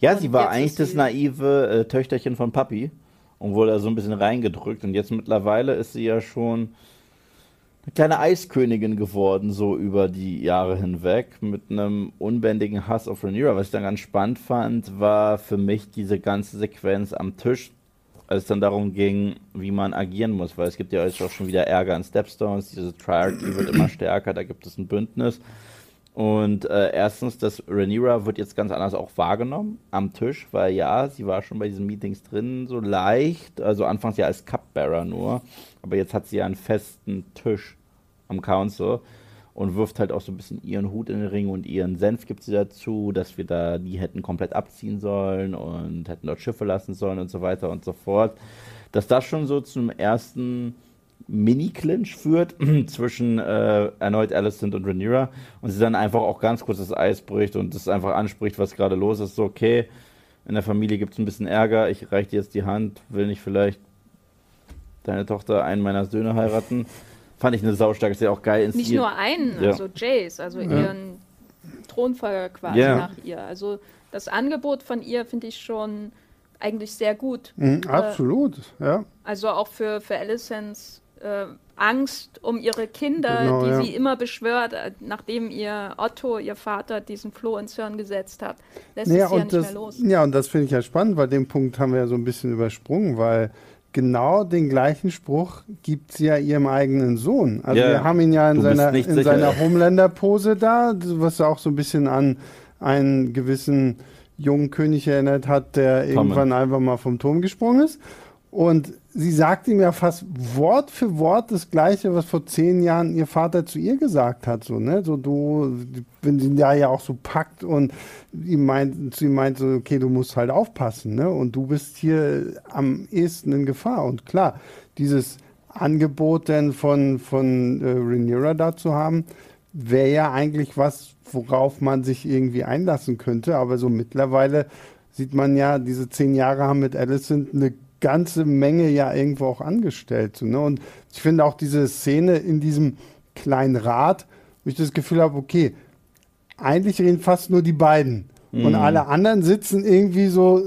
Ja, sie war eigentlich das naive äh, Töchterchen von Papi und wurde da so ein bisschen reingedrückt und jetzt mittlerweile ist sie ja schon eine kleine Eiskönigin geworden, so über die Jahre hinweg, mit einem unbändigen Hass auf Rhaenyra. Was ich dann ganz spannend fand, war für mich diese ganze Sequenz am Tisch, als es dann darum ging, wie man agieren muss, weil es gibt ja jetzt auch schon wieder Ärger an Stepstones, diese Triarchy wird immer stärker, da gibt es ein Bündnis. Und äh, erstens, das Rhaenyra wird jetzt ganz anders auch wahrgenommen am Tisch, weil ja, sie war schon bei diesen Meetings drin, so leicht, also anfangs ja als Cupbearer nur, aber jetzt hat sie ja einen festen Tisch am Council und wirft halt auch so ein bisschen ihren Hut in den Ring und ihren Senf gibt sie dazu, dass wir da die hätten komplett abziehen sollen und hätten dort Schiffe lassen sollen und so weiter und so fort. Dass das schon so zum ersten Mini-Clinch führt zwischen äh, erneut Alicent und Rhaenyra und sie dann einfach auch ganz kurz das Eis bricht und das einfach anspricht, was gerade los ist. So, okay, in der Familie gibt es ein bisschen Ärger, ich reiche dir jetzt die Hand, will nicht vielleicht deine Tochter einen meiner Söhne heiraten? Fand ich eine saustarke, ist ja auch geil inszeniert. Nicht nur einen, ja. also Jace, also ja. ihren Thronfolger quasi ja. nach ihr. Also das Angebot von ihr finde ich schon eigentlich sehr gut. Mhm, absolut, äh, ja. Also auch für, für Alicents äh, Angst um ihre Kinder, genau, die ja. sie immer beschwört, äh, nachdem ihr Otto, ihr Vater, diesen Floh ins Hirn gesetzt hat. Lässt naja, sie ja nicht das, mehr los. Ja, und das finde ich ja spannend, weil den Punkt haben wir ja so ein bisschen übersprungen, weil genau den gleichen Spruch gibt sie ja ihrem eigenen Sohn. Also ja, wir haben ihn ja in seiner, in seiner Homelander-Pose da, was auch so ein bisschen an einen gewissen jungen König erinnert hat, der Tommen. irgendwann einfach mal vom Turm gesprungen ist. Und sie sagt ihm ja fast Wort für Wort das Gleiche, was vor zehn Jahren ihr Vater zu ihr gesagt hat. So, ne? so du, wenn sie da ja auch so packt und ihm meint, zu ihm meint so, okay, du musst halt aufpassen, ne? Und du bist hier am ehesten in Gefahr. Und klar, dieses Angebot denn von, von äh, Rhaenyra da zu haben, wäre ja eigentlich was, worauf man sich irgendwie einlassen könnte. Aber so mittlerweile sieht man ja, diese zehn Jahre haben mit Alicent eine ganze Menge ja irgendwo auch angestellt. Ne? Und ich finde auch diese Szene in diesem kleinen Rad, wo ich das Gefühl habe, okay, eigentlich reden fast nur die beiden. Mhm. Und alle anderen sitzen irgendwie so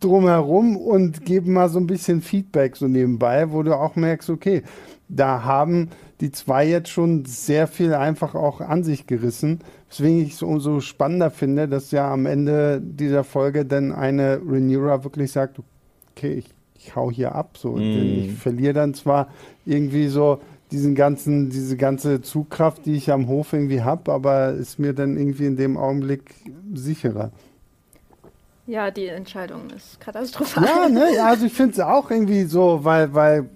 drumherum und geben mal so ein bisschen Feedback so nebenbei, wo du auch merkst, okay, da haben die zwei jetzt schon sehr viel einfach auch an sich gerissen. Weswegen ich es so, umso spannender finde, dass ja am Ende dieser Folge dann eine Renewra wirklich sagt, okay, ich ich hau hier ab. So. Mm. Ich verliere dann zwar irgendwie so diesen ganzen, diese ganze Zugkraft, die ich am Hof irgendwie habe, aber ist mir dann irgendwie in dem Augenblick sicherer. Ja, die Entscheidung ist katastrophal. Ja, ne, also ich finde es auch irgendwie so, weil, weil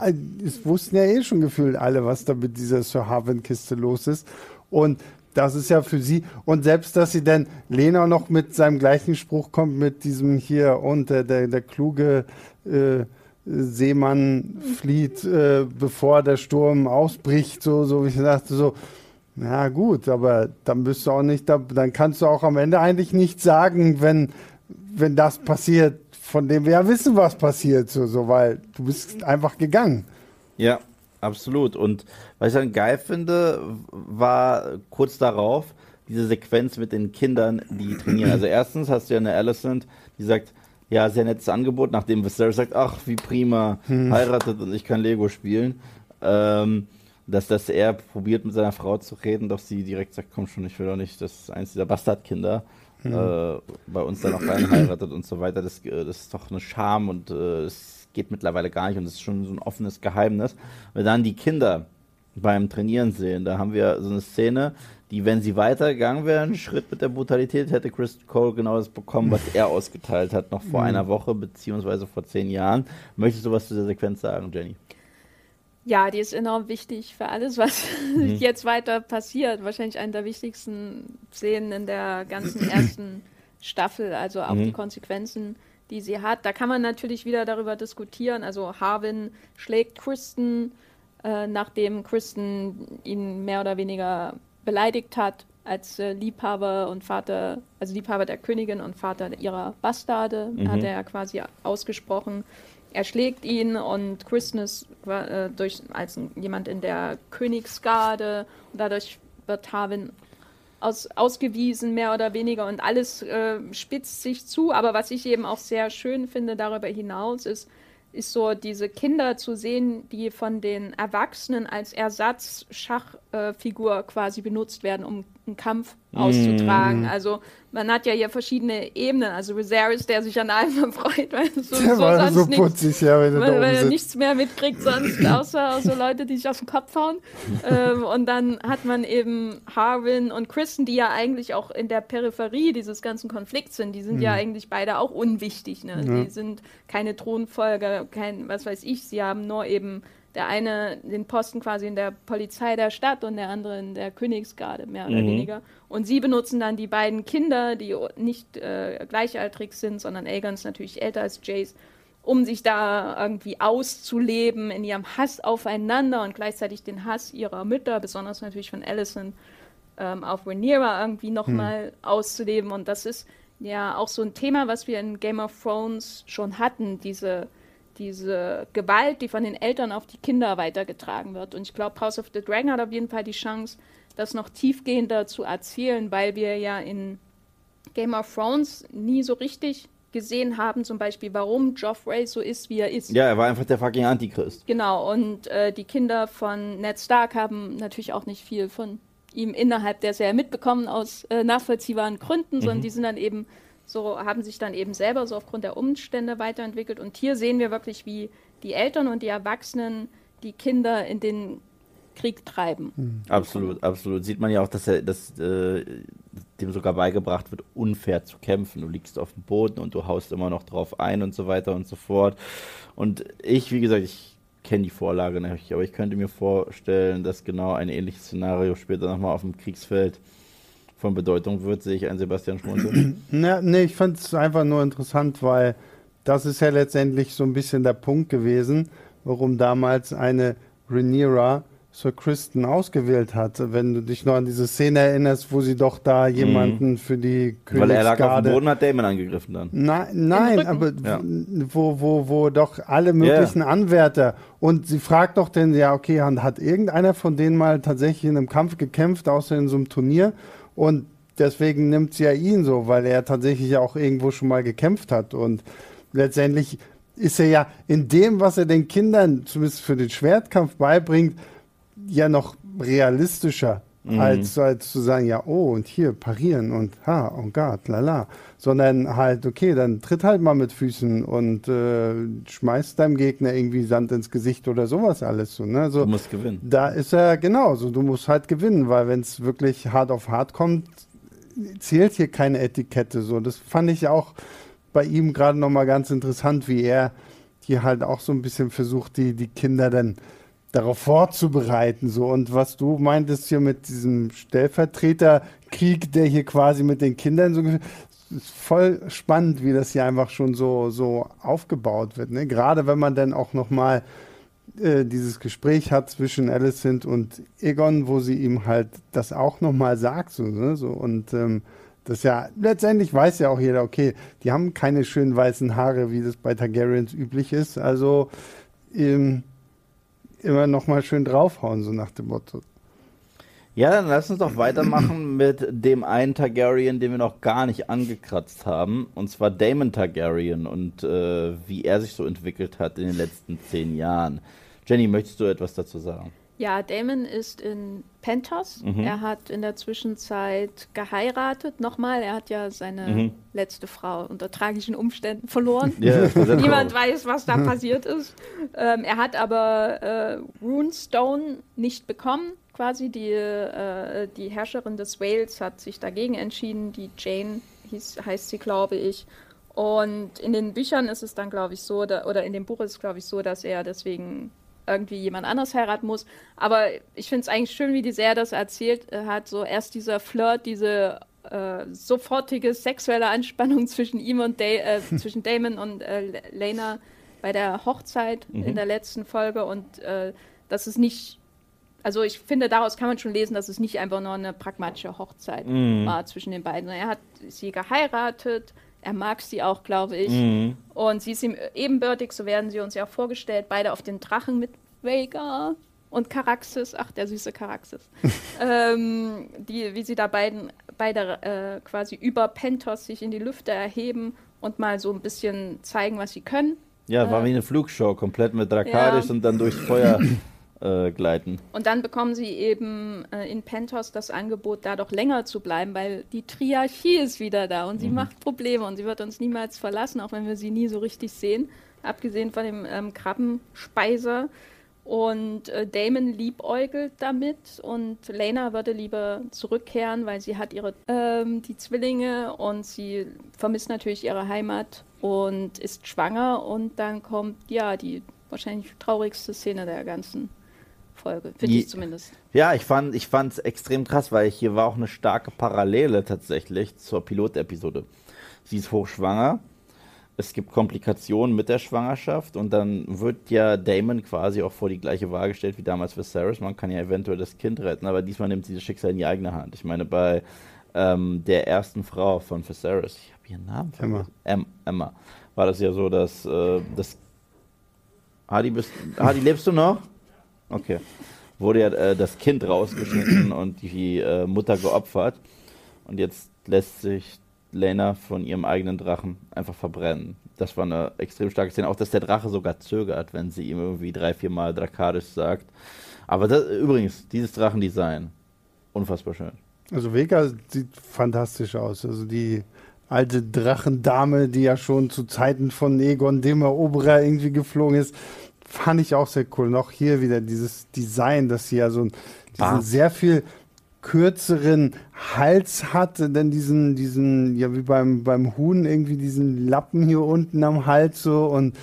äh, es wussten ja eh schon gefühlt alle, was da mit dieser Sir Harvin-Kiste los ist. Und das ist ja für sie. Und selbst, dass sie dann Lena noch mit seinem gleichen Spruch kommt, mit diesem hier und der, der, der kluge äh, Seemann flieht, äh, bevor der Sturm ausbricht, so, so wie ich sagte, so, ja gut, aber dann bist du auch nicht da, dann kannst du auch am Ende eigentlich nichts sagen, wenn, wenn das passiert, von dem wir ja wissen, was passiert, so, so weil du bist einfach gegangen. Ja, absolut. Und was ich dann geil finde, war kurz darauf diese Sequenz mit den Kindern, die trainieren. Also erstens hast du ja eine Alicent, die sagt, ja, sehr nettes Angebot, nachdem Viserys sagt, ach, wie prima, hm. heiratet und ich kann Lego spielen. Ähm, dass, dass er probiert mit seiner Frau zu reden, doch sie direkt sagt, komm schon, ich will doch nicht, das ist eins dieser Bastardkinder hm. äh, bei uns dann auch rein heiratet und so weiter. Das, äh, das ist doch eine Scham und äh, es geht mittlerweile gar nicht und es ist schon so ein offenes Geheimnis. Wenn dann die Kinder beim Trainieren sehen, da haben wir so eine Szene, die, wenn sie weitergegangen wären, Schritt mit der Brutalität, hätte Chris Cole genau das bekommen, was er ausgeteilt hat, noch vor mhm. einer Woche, beziehungsweise vor zehn Jahren. Möchtest du was zu der Sequenz sagen, Jenny? Ja, die ist enorm wichtig für alles, was mhm. jetzt weiter passiert. Wahrscheinlich eine der wichtigsten Szenen in der ganzen ersten Staffel, also auch mhm. die Konsequenzen, die sie hat. Da kann man natürlich wieder darüber diskutieren. Also Harvin schlägt Kristen, äh, nachdem Kristen ihn mehr oder weniger beleidigt hat als äh, Liebhaber und Vater, also Liebhaber der Königin und Vater ihrer Bastarde, mhm. hat er quasi ausgesprochen. Er schlägt ihn und ist äh, durch, als jemand in der Königsgarde und dadurch wird Harwin aus, ausgewiesen, mehr oder weniger, und alles äh, spitzt sich zu. Aber was ich eben auch sehr schön finde darüber hinaus, ist, ist so diese Kinder zu sehen, die von den Erwachsenen als Ersatzschachfigur äh, quasi benutzt werden, um einen Kampf auszutragen. Mm. Also man hat ja hier verschiedene Ebenen. Also Viserys, der sich an allem freut, weil so, der so war sonst so nichts, putzig, ja, wenn weil, weil er nichts mehr mitkriegt sonst, außer, außer Leute, die sich auf den Kopf hauen. ähm, und dann hat man eben Harwin und Kristen, die ja eigentlich auch in der Peripherie dieses ganzen Konflikts sind. Die sind mm. ja mhm. eigentlich beide auch unwichtig. Ne? Ja. Die sind keine Thronfolger, kein, was weiß ich, sie haben nur eben der eine den Posten quasi in der Polizei der Stadt und der andere in der Königsgarde, mehr oder mhm. weniger. Und sie benutzen dann die beiden Kinder, die nicht äh, gleichaltrig sind, sondern Aegon ist natürlich älter als Jace, um sich da irgendwie auszuleben in ihrem Hass aufeinander und gleichzeitig den Hass ihrer Mütter, besonders natürlich von Alicent, ähm, auf Rhaenyra irgendwie nochmal hm. auszuleben. Und das ist ja auch so ein Thema, was wir in Game of Thrones schon hatten, diese diese Gewalt, die von den Eltern auf die Kinder weitergetragen wird. Und ich glaube, House of the Dragon hat auf jeden Fall die Chance, das noch tiefgehender zu erzählen, weil wir ja in Game of Thrones nie so richtig gesehen haben, zum Beispiel, warum Joffrey so ist, wie er ist. Ja, er war einfach der fucking Antichrist. Genau, und äh, die Kinder von Ned Stark haben natürlich auch nicht viel von ihm innerhalb der Serie mitbekommen aus äh, nachvollziehbaren Gründen, mhm. sondern die sind dann eben so, haben sich dann eben selber so aufgrund der Umstände weiterentwickelt. Und hier sehen wir wirklich, wie die Eltern und die Erwachsenen die Kinder in den Krieg treiben. Mhm. Absolut, absolut. Sieht man ja auch, dass er, dass äh, dem sogar beigebracht wird, unfair zu kämpfen. Du liegst auf dem Boden und du haust immer noch drauf ein und so weiter und so fort. Und ich, wie gesagt, ich kenne die Vorlage nicht, aber ich könnte mir vorstellen, dass genau ein ähnliches Szenario später nochmal auf dem Kriegsfeld von Bedeutung wird, sehe ich einen Sebastian Schmunzel. Na, nee, ich fand es einfach nur interessant, weil das ist ja letztendlich so ein bisschen der Punkt gewesen, warum damals eine Rhaenyra Sir Kristen ausgewählt hat. Wenn du dich noch an diese Szene erinnerst, wo sie doch da mhm. jemanden mhm. für die Königsgarde... Weil er lag auf dem Boden, hat Damon angegriffen dann. Na, nein, aber ja. wo, wo, wo doch alle möglichen yeah. Anwärter und sie fragt doch denn, ja okay, hat irgendeiner von denen mal tatsächlich in einem Kampf gekämpft, außer in so einem Turnier und deswegen nimmt sie ja ihn so, weil er tatsächlich auch irgendwo schon mal gekämpft hat. Und letztendlich ist er ja in dem, was er den Kindern zumindest für den Schwertkampf beibringt, ja noch realistischer, mhm. als, als zu sagen, ja, oh, und hier parieren und ha, oh Gott, lala. Sondern halt, okay, dann tritt halt mal mit Füßen und äh, schmeißt deinem Gegner irgendwie Sand ins Gesicht oder sowas alles so. Ne? so du musst gewinnen. Da ist er genauso, du musst halt gewinnen, weil wenn es wirklich hart auf hart kommt, zählt hier keine Etikette. So, das fand ich auch bei ihm gerade nochmal ganz interessant, wie er hier halt auch so ein bisschen versucht, die, die Kinder dann darauf vorzubereiten. So. Und was du meintest hier mit diesem Stellvertreterkrieg, der hier quasi mit den Kindern so ist voll spannend, wie das hier einfach schon so, so aufgebaut wird. Ne? Gerade wenn man dann auch nochmal äh, dieses Gespräch hat zwischen Alicent und Egon, wo sie ihm halt das auch nochmal sagt. So, ne? so, und ähm, das ja, letztendlich weiß ja auch jeder, okay, die haben keine schönen weißen Haare, wie das bei Targaryens üblich ist. Also ähm, immer noch mal schön draufhauen, so nach dem Motto. Ja, dann lass uns doch weitermachen mit dem einen Targaryen, den wir noch gar nicht angekratzt haben, und zwar Damon Targaryen und äh, wie er sich so entwickelt hat in den letzten zehn Jahren. Jenny, möchtest du etwas dazu sagen? Ja, Damon ist in Pentos. Mhm. Er hat in der Zwischenzeit geheiratet. Nochmal, er hat ja seine mhm. letzte Frau unter tragischen Umständen verloren. ja, Niemand weiß, was da passiert ist. Ähm, er hat aber äh, Runestone nicht bekommen. Quasi die, äh, die Herrscherin des Wales hat sich dagegen entschieden. Die Jane hieß, heißt sie, glaube ich. Und in den Büchern ist es dann, glaube ich, so, da, oder in dem Buch ist es, glaube ich, so, dass er deswegen irgendwie jemand anders heiraten muss. Aber ich finde es eigentlich schön, wie die Serie das erzählt äh, hat. So erst dieser Flirt, diese äh, sofortige sexuelle Anspannung zwischen ihm und da äh, zwischen Damon und äh, Lena bei der Hochzeit mhm. in der letzten Folge und äh, das ist nicht also ich finde, daraus kann man schon lesen, dass es nicht einfach nur eine pragmatische Hochzeit mhm. war zwischen den beiden. Er hat sie geheiratet, er mag sie auch, glaube ich. Mhm. Und sie ist ihm ebenbürtig, so werden sie uns ja auch vorgestellt, beide auf den Drachen mit Vega und Caraxes, ach, der süße Caraxes, ähm, die, wie sie da beiden, beide äh, quasi über Pentos sich in die Lüfte erheben und mal so ein bisschen zeigen, was sie können. Ja, war äh, wie eine Flugshow, komplett mit Drakaris ja. und dann durchs Feuer äh, gleiten. Und dann bekommen sie eben äh, in Pentos das Angebot, da doch länger zu bleiben, weil die Triarchie ist wieder da und sie mhm. macht Probleme und sie wird uns niemals verlassen, auch wenn wir sie nie so richtig sehen, abgesehen von dem ähm, Krabbenspeiser. Und äh, Damon liebäugelt damit und Lena würde lieber zurückkehren, weil sie hat ihre ähm, die Zwillinge und sie vermisst natürlich ihre Heimat und ist schwanger und dann kommt ja die wahrscheinlich traurigste Szene der ganzen Folge, finde ich zumindest. Ja, ich fand ich es extrem krass, weil hier war auch eine starke Parallele tatsächlich zur Pilotepisode. Sie ist hochschwanger es gibt Komplikationen mit der Schwangerschaft und dann wird ja Damon quasi auch vor die gleiche Wahl gestellt wie damals Viserys. Man kann ja eventuell das Kind retten, aber diesmal nimmt sie das Schicksal in die eigene Hand. Ich meine, bei ähm, der ersten Frau von Viserys, ich habe ihren Namen Emma. Em Emma. War das ja so, dass äh, das. Hadi, bist, Hadi, lebst du noch? Okay. Wurde ja äh, das Kind rausgeschnitten und die äh, Mutter geopfert. Und jetzt lässt sich Lena von ihrem eigenen Drachen einfach verbrennen. Das war eine extrem starke Szene. Auch, dass der Drache sogar zögert, wenn sie ihm irgendwie drei, vier Mal Drakadisch sagt. Aber das, übrigens, dieses Drachendesign, unfassbar schön. Also Vega sieht fantastisch aus. Also die alte Drachendame, die ja schon zu Zeiten von Egon dem Eroberer irgendwie geflogen ist, fand ich auch sehr cool. Auch hier wieder dieses Design, dass sie ja so diesen sehr viel kürzeren Hals hat, denn diesen, diesen, ja wie beim, beim Huhn irgendwie diesen Lappen hier unten am Hals so und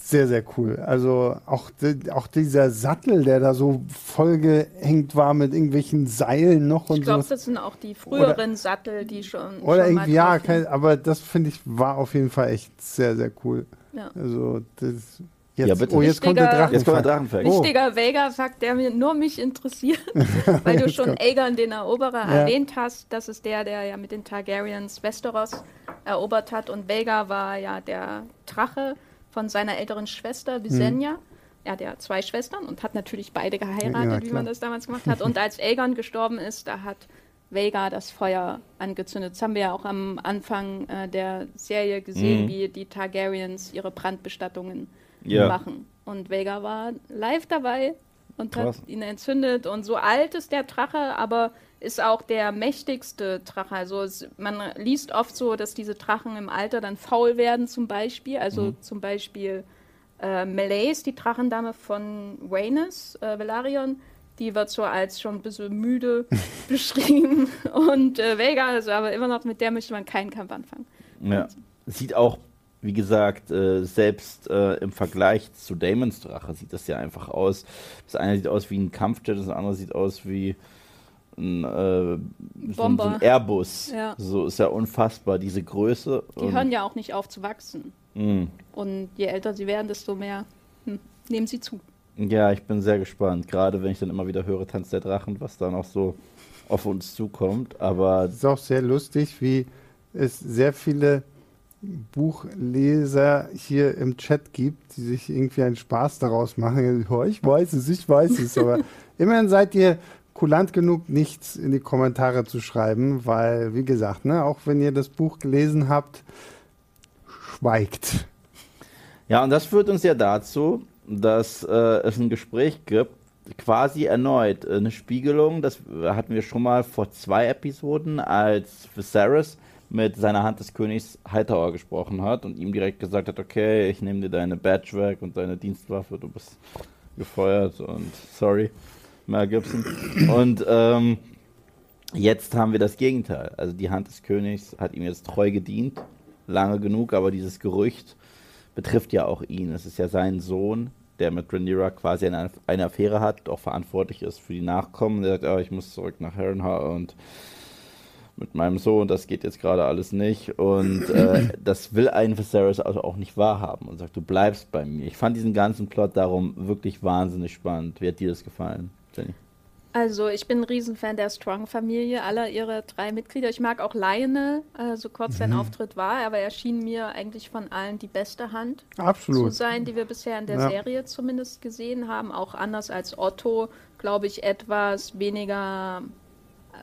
sehr, sehr cool. Also auch, auch dieser Sattel, der da so vollgehängt war mit irgendwelchen Seilen noch und so. Ich glaube, das sind auch die früheren oder, Sattel, die schon. Oder schon irgendwie, ja, kein, aber das finde ich war auf jeden Fall echt sehr, sehr cool. Ja. Also das Jetzt, ja, bitte. Oh, jetzt kommt der Drachenfakt. Jetzt kommt der Drachenfakt. Wichtiger oh. Vega-Fakt, der mir, nur mich interessiert, weil du schon Aegon den Eroberer ja. erwähnt hast. Das ist der, der ja mit den Targaryens Westeros erobert hat. Und Vega war ja der Drache von seiner älteren Schwester Visenya. Mhm. Er hat ja zwei Schwestern und hat natürlich beide geheiratet, ja, wie man das damals gemacht hat. Und als Aegon gestorben ist, da hat Vega das Feuer angezündet. Das haben wir ja auch am Anfang äh, der Serie gesehen, mhm. wie die Targaryens ihre Brandbestattungen ja. machen. Und Vega war live dabei und Krass. hat ihn entzündet. Und so alt ist der Drache, aber ist auch der mächtigste Drache. Also es, man liest oft so, dass diese Drachen im Alter dann faul werden, zum Beispiel. Also mhm. zum Beispiel äh, Meleis, die Drachendame von Rhaenys, äh, Velaryon, die wird so als schon ein bisschen müde beschrieben. Und äh, Vega, also aber immer noch mit der möchte man keinen Kampf anfangen. Ja. Sieht auch wie gesagt, äh, selbst äh, im Vergleich zu Damons Drache sieht das ja einfach aus. Das eine sieht aus wie ein Kampfjet, das andere sieht aus wie ein, äh, so, ein, so ein Airbus. Ja. So ist ja unfassbar, diese Größe. Die hören ja auch nicht auf zu wachsen. Mm. Und je älter sie werden, desto mehr hm, nehmen sie zu. Ja, ich bin sehr gespannt. Gerade wenn ich dann immer wieder höre Tanz der Drachen, was da noch so auf uns zukommt. Aber es ist auch sehr lustig, wie es sehr viele Buchleser hier im Chat gibt, die sich irgendwie einen Spaß daraus machen. Ich weiß es, ich weiß es, aber immerhin seid ihr kulant genug, nichts in die Kommentare zu schreiben, weil, wie gesagt, ne, auch wenn ihr das Buch gelesen habt, schweigt. Ja, und das führt uns ja dazu, dass äh, es ein Gespräch gibt, quasi erneut eine Spiegelung, das hatten wir schon mal vor zwei Episoden, als Viserys mit seiner Hand des Königs Hightower gesprochen hat und ihm direkt gesagt hat, okay, ich nehme dir deine Badge weg und deine Dienstwaffe, du bist gefeuert und sorry, Mel Gibson. Und ähm, jetzt haben wir das Gegenteil. Also die Hand des Königs hat ihm jetzt treu gedient, lange genug, aber dieses Gerücht betrifft ja auch ihn. Es ist ja sein Sohn, der mit Rhaenyra quasi eine, eine Affäre hat, auch verantwortlich ist für die Nachkommen. Der sagt, oh, ich muss zurück nach Harrenhal und mit meinem Sohn, das geht jetzt gerade alles nicht. Und äh, das will ein Viserys also auch nicht wahrhaben und sagt, du bleibst bei mir. Ich fand diesen ganzen Plot darum wirklich wahnsinnig spannend. Wie hat dir das gefallen, Jenny? Also ich bin ein Riesenfan der Strong-Familie, aller ihrer drei Mitglieder. Ich mag auch Lionel, äh, so kurz mhm. sein Auftritt war, aber er schien mir eigentlich von allen die beste Hand Absolut. zu sein, die wir bisher in der ja. Serie zumindest gesehen haben. Auch anders als Otto, glaube ich, etwas weniger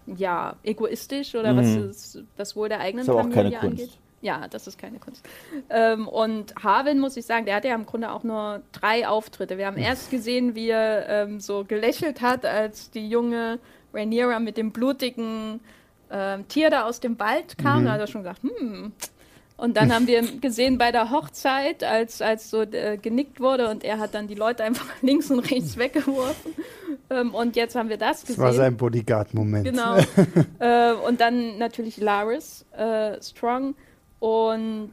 ja, egoistisch oder mhm. was, ist, was wohl der eigenen Familie auch keine angeht. Kunst. Ja, das ist keine Kunst. Ähm, und Harvin, muss ich sagen, der hatte ja im Grunde auch nur drei Auftritte. Wir haben erst gesehen, wie er ähm, so gelächelt hat, als die junge Rhaenyra mit dem blutigen ähm, Tier da aus dem Wald kam. Mhm. Da hat er schon gesagt, hm, und dann haben wir gesehen bei der Hochzeit, als, als so äh, genickt wurde und er hat dann die Leute einfach links und rechts weggeworfen. Ähm, und jetzt haben wir das gesehen. Das war sein Bodyguard-Moment. Genau. äh, und dann natürlich Laris äh, Strong. Und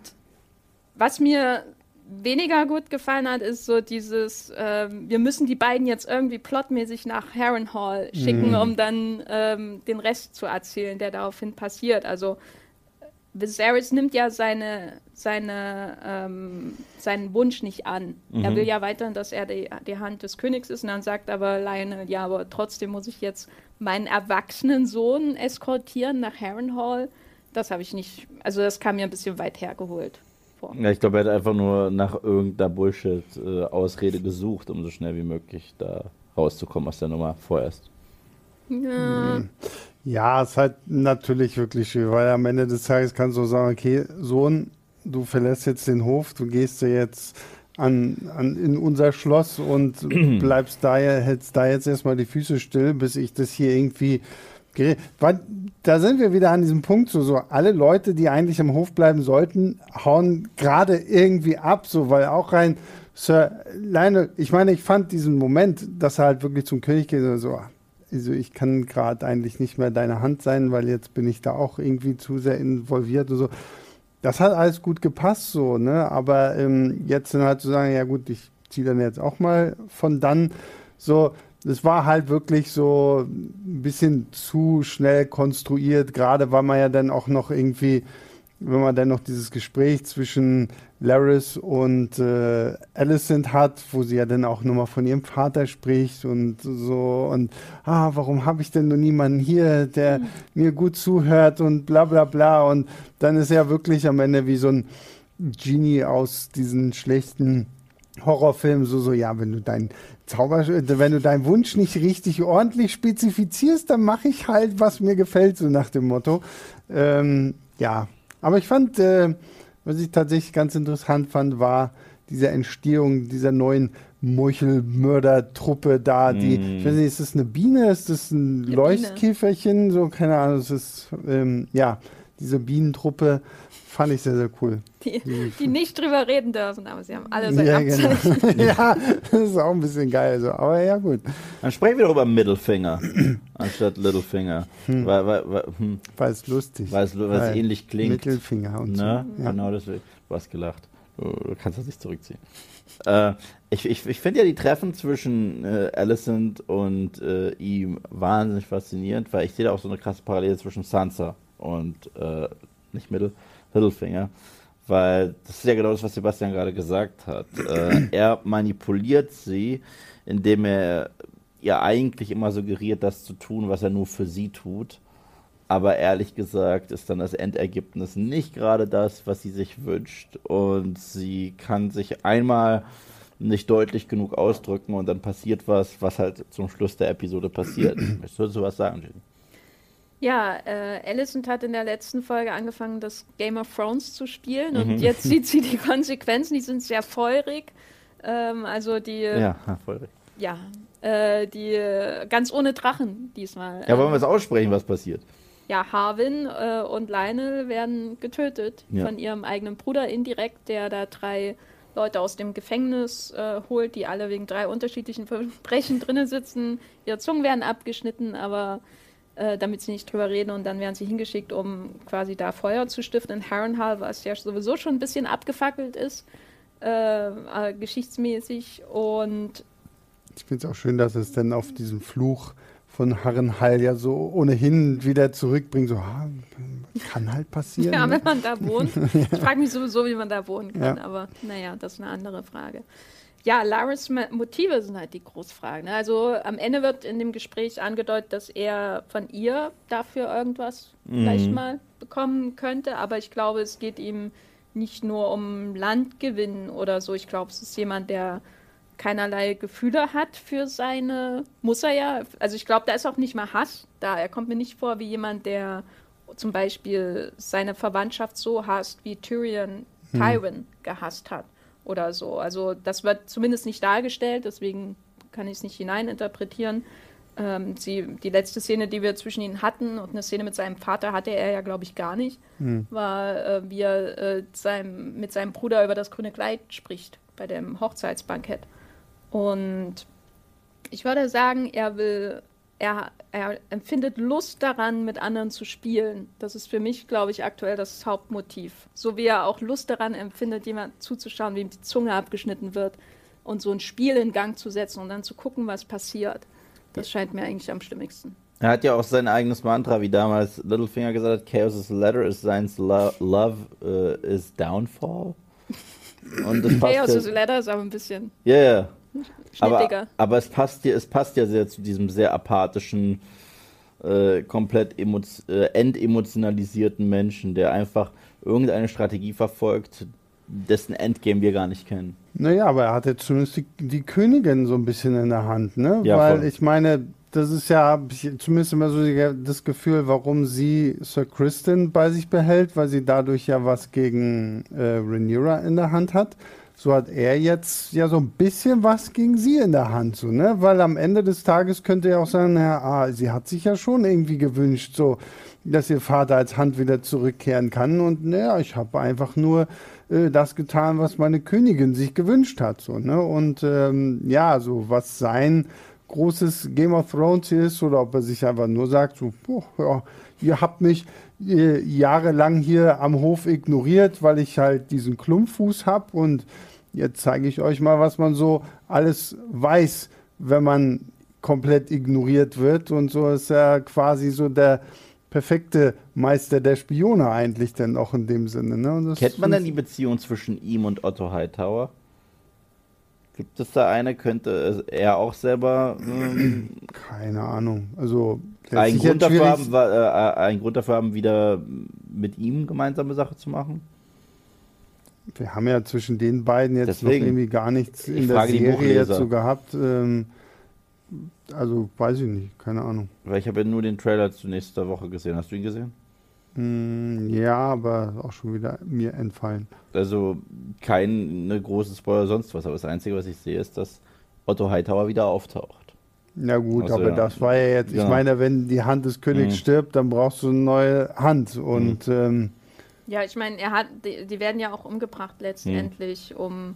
was mir weniger gut gefallen hat, ist so dieses, ähm, wir müssen die beiden jetzt irgendwie plotmäßig nach Harrenhal schicken, mm. um dann ähm, den Rest zu erzählen, der daraufhin passiert. Also Viserys nimmt ja seine, seine, ähm, seinen Wunsch nicht an. Mhm. Er will ja weiterhin, dass er die, die Hand des Königs ist und dann sagt aber Lionel, ja, aber trotzdem muss ich jetzt meinen erwachsenen Sohn eskortieren nach Harrenhal. Das habe ich nicht, also das kam mir ein bisschen weit hergeholt vor. Ja, ich glaube, er hat einfach nur nach irgendeiner Bullshit-Ausrede äh, gesucht, um so schnell wie möglich da rauszukommen aus der Nummer vorerst. Ja. Ja, es ist halt natürlich wirklich schön, weil am Ende des Tages kannst du sagen, okay, Sohn, du verlässt jetzt den Hof, du gehst dir jetzt an, an, in unser Schloss und bleibst da, hältst da jetzt erstmal die Füße still, bis ich das hier irgendwie da sind wir wieder an diesem Punkt, so, so alle Leute, die eigentlich im Hof bleiben sollten, hauen gerade irgendwie ab, so, weil auch rein Sir Lionel, ich meine, ich fand diesen Moment, dass er halt wirklich zum König geht, so, also ich kann gerade eigentlich nicht mehr deine Hand sein, weil jetzt bin ich da auch irgendwie zu sehr involviert und so. Das hat alles gut gepasst, so, ne? Aber ähm, jetzt dann halt zu sagen, ja gut, ich ziehe dann jetzt auch mal von dann, so, das war halt wirklich so ein bisschen zu schnell konstruiert, gerade weil man ja dann auch noch irgendwie, wenn man dann noch dieses Gespräch zwischen Laris und äh, Alicent hat, wo sie ja dann auch nochmal von ihrem Vater spricht und so und ah, warum habe ich denn nur niemanden hier, der mhm. mir gut zuhört und bla bla bla und dann ist er wirklich am Ende wie so ein Genie aus diesen schlechten Horrorfilmen, so, so, ja, wenn du dein Zauber, wenn du deinen Wunsch nicht richtig ordentlich spezifizierst, dann mache ich halt, was mir gefällt, so nach dem Motto. Ähm, ja, aber ich fand, äh, was ich tatsächlich ganz interessant fand, war diese Entstehung dieser neuen Meuchelmörder-Truppe da, die, mm. ich weiß nicht, ist das eine Biene, ist das ein eine Leuchtkäferchen, Biene. so, keine Ahnung, es ist, ähm, ja, diese Bienentruppe fand ich sehr, sehr cool. Die, die nicht drüber reden dürfen, aber sie haben alle sein ja, genau. ja, das ist auch ein bisschen geil, so. aber ja, gut. Dann sprechen wir doch über Middlefinger anstatt Littlefinger. Hm. Weil, weil, weil, hm. weil es lustig Weil es, weil es ähnlich klingt. Mittelfinger und ne? so. Ja. Genau, deswegen. Du hast gelacht. Du kannst das nicht zurückziehen. Äh, ich ich, ich finde ja die Treffen zwischen äh, Alicent und äh, ihm wahnsinnig faszinierend, weil ich sehe da auch so eine krasse Parallele zwischen Sansa und äh, nicht Mittel, Littlefinger. Weil das ist ja genau das, was Sebastian gerade gesagt hat. Äh, er manipuliert sie, indem er ihr eigentlich immer suggeriert, das zu tun, was er nur für sie tut. Aber ehrlich gesagt ist dann das Endergebnis nicht gerade das, was sie sich wünscht. Und sie kann sich einmal nicht deutlich genug ausdrücken und dann passiert was, was halt zum Schluss der Episode passiert. Möchtest du was sagen, Jenny? Ja, äh, Alicent hat in der letzten Folge angefangen, das Game of Thrones zu spielen mhm. und jetzt sieht sie die Konsequenzen, die sind sehr feurig. Ähm, also die. Ja, feurig. Ja, äh, die ganz ohne Drachen diesmal. Ja, wollen wir es aussprechen, was passiert? Ja, Harwin äh, und Lionel werden getötet ja. von ihrem eigenen Bruder indirekt, der da drei Leute aus dem Gefängnis äh, holt, die alle wegen drei unterschiedlichen Verbrechen drinnen sitzen. Ihre Zungen werden abgeschnitten, aber äh, damit sie nicht drüber reden und dann werden sie hingeschickt, um quasi da Feuer zu stiften in Harrenhal, was ja sowieso schon ein bisschen abgefackelt ist, äh, äh, geschichtsmäßig und ich finde es auch schön, dass es dann auf diesen Fluch von Harrenhal ja so ohnehin wieder zurückbringt. So, kann halt passieren. Ja, ne? wenn man da wohnt. Ich frage mich sowieso, wie man da wohnen kann, ja. aber naja, das ist eine andere Frage ja, Laris Motive sind halt die Großfragen. Ne? Also am Ende wird in dem Gespräch angedeutet, dass er von ihr dafür irgendwas mhm. vielleicht mal bekommen könnte. Aber ich glaube, es geht ihm nicht nur um Landgewinn oder so. Ich glaube, es ist jemand, der keinerlei Gefühle hat für seine, muss er ja, also ich glaube, da ist auch nicht mal Hass da. Er kommt mir nicht vor wie jemand, der zum Beispiel seine Verwandtschaft so hasst, wie Tyrion hm. Tywin gehasst hat oder so. Also das wird zumindest nicht dargestellt, deswegen kann ich es nicht hineininterpretieren. Ähm, sie, die letzte Szene, die wir zwischen ihnen hatten und eine Szene mit seinem Vater hatte er ja, glaube ich, gar nicht, hm. war, äh, wie er äh, seinem, mit seinem Bruder über das grüne Kleid spricht bei dem Hochzeitsbankett. Und ich würde sagen, er will er, er empfindet Lust daran, mit anderen zu spielen. Das ist für mich, glaube ich, aktuell das Hauptmotiv. So wie er auch Lust daran empfindet, jemand zuzuschauen, wie ihm die Zunge abgeschnitten wird und so ein Spiel in Gang zu setzen und dann zu gucken, was passiert. Das scheint mir eigentlich am stimmigsten. Er hat ja auch sein eigenes Mantra, wie damals Littlefinger gesagt hat, Chaos is letter, is science lo love uh, is downfall. Und das Chaos is letter ist aber ein bisschen... Ja, yeah, yeah aber, aber es passt ja, es passt ja sehr zu diesem sehr apathischen, äh, komplett äh, entemotionalisierten Menschen, der einfach irgendeine Strategie verfolgt, dessen Endgame wir gar nicht kennen. Naja, aber er hat jetzt zumindest die, die, Königin so ein bisschen in der Hand, ne? Ja, Weil voll. ich meine, das ist ja, zumindest immer so das Gefühl, warum sie Sir Kristen bei sich behält, weil sie dadurch ja was gegen äh, Rhaenyra in der Hand hat. So hat er jetzt ja so ein bisschen was gegen sie in der Hand, so, ne? Weil am Ende des Tages könnte er auch sagen, ja, ah, sie hat sich ja schon irgendwie gewünscht, so, dass ihr Vater als Hand wieder zurückkehren kann. Und naja, ich habe einfach nur äh, das getan, was meine Königin sich gewünscht hat, so, ne? Und ähm, ja, so was sein großes Game of Thrones ist oder ob er sich einfach nur sagt, so, oh, ja, ihr habt mich äh, jahrelang hier am Hof ignoriert, weil ich halt diesen Klumpfuß habe und jetzt zeige ich euch mal, was man so alles weiß, wenn man komplett ignoriert wird und so ist er quasi so der perfekte Meister der Spione eigentlich denn auch in dem Sinne. Ne? Kennt man denn die Beziehung zwischen ihm und Otto Hightower? Gibt es da eine? Könnte er auch selber? Ähm, Keine Ahnung. Also ein Grund, dafür haben, äh, ein Grund dafür haben, wieder mit ihm gemeinsame Sache zu machen? Wir haben ja zwischen den beiden jetzt Deswegen, noch irgendwie gar nichts in der Serie jetzt so gehabt. Ähm, also weiß ich nicht, keine Ahnung. Weil ich habe ja nur den Trailer zu nächster Woche gesehen. Hast du ihn gesehen? Mm, ja, aber auch schon wieder mir entfallen. Also keine große Spoiler sonst was, aber das Einzige, was ich sehe, ist, dass Otto Hightower wieder auftaucht. Na gut, also, aber ja. das war ja jetzt, ich ja. meine, wenn die Hand des Königs mhm. stirbt, dann brauchst du eine neue Hand und mhm. ähm, ja, ich meine, er hat, die, die, werden ja auch umgebracht letztendlich, mhm. um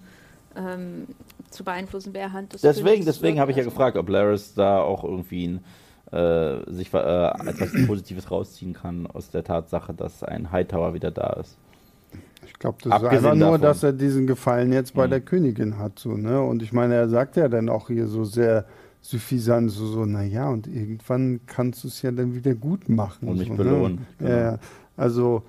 ähm, zu beeinflussen, wer Hand des Deswegen, Königs deswegen habe ich ja gefragt, ob Laris da auch irgendwie ein äh, sich äh, etwas Positives rausziehen kann aus der Tatsache, dass ein Hightower wieder da ist. Ich glaube, das Abgesehen ist einfach nur, davon. dass er diesen Gefallen jetzt bei mhm. der Königin hat. So, ne? Und ich meine, er sagt ja dann auch hier so sehr suffisant, so, so naja, und irgendwann kannst du es ja dann wieder gut machen. Und mich so, ne? belohnen. Ne? Genau. Ja, also,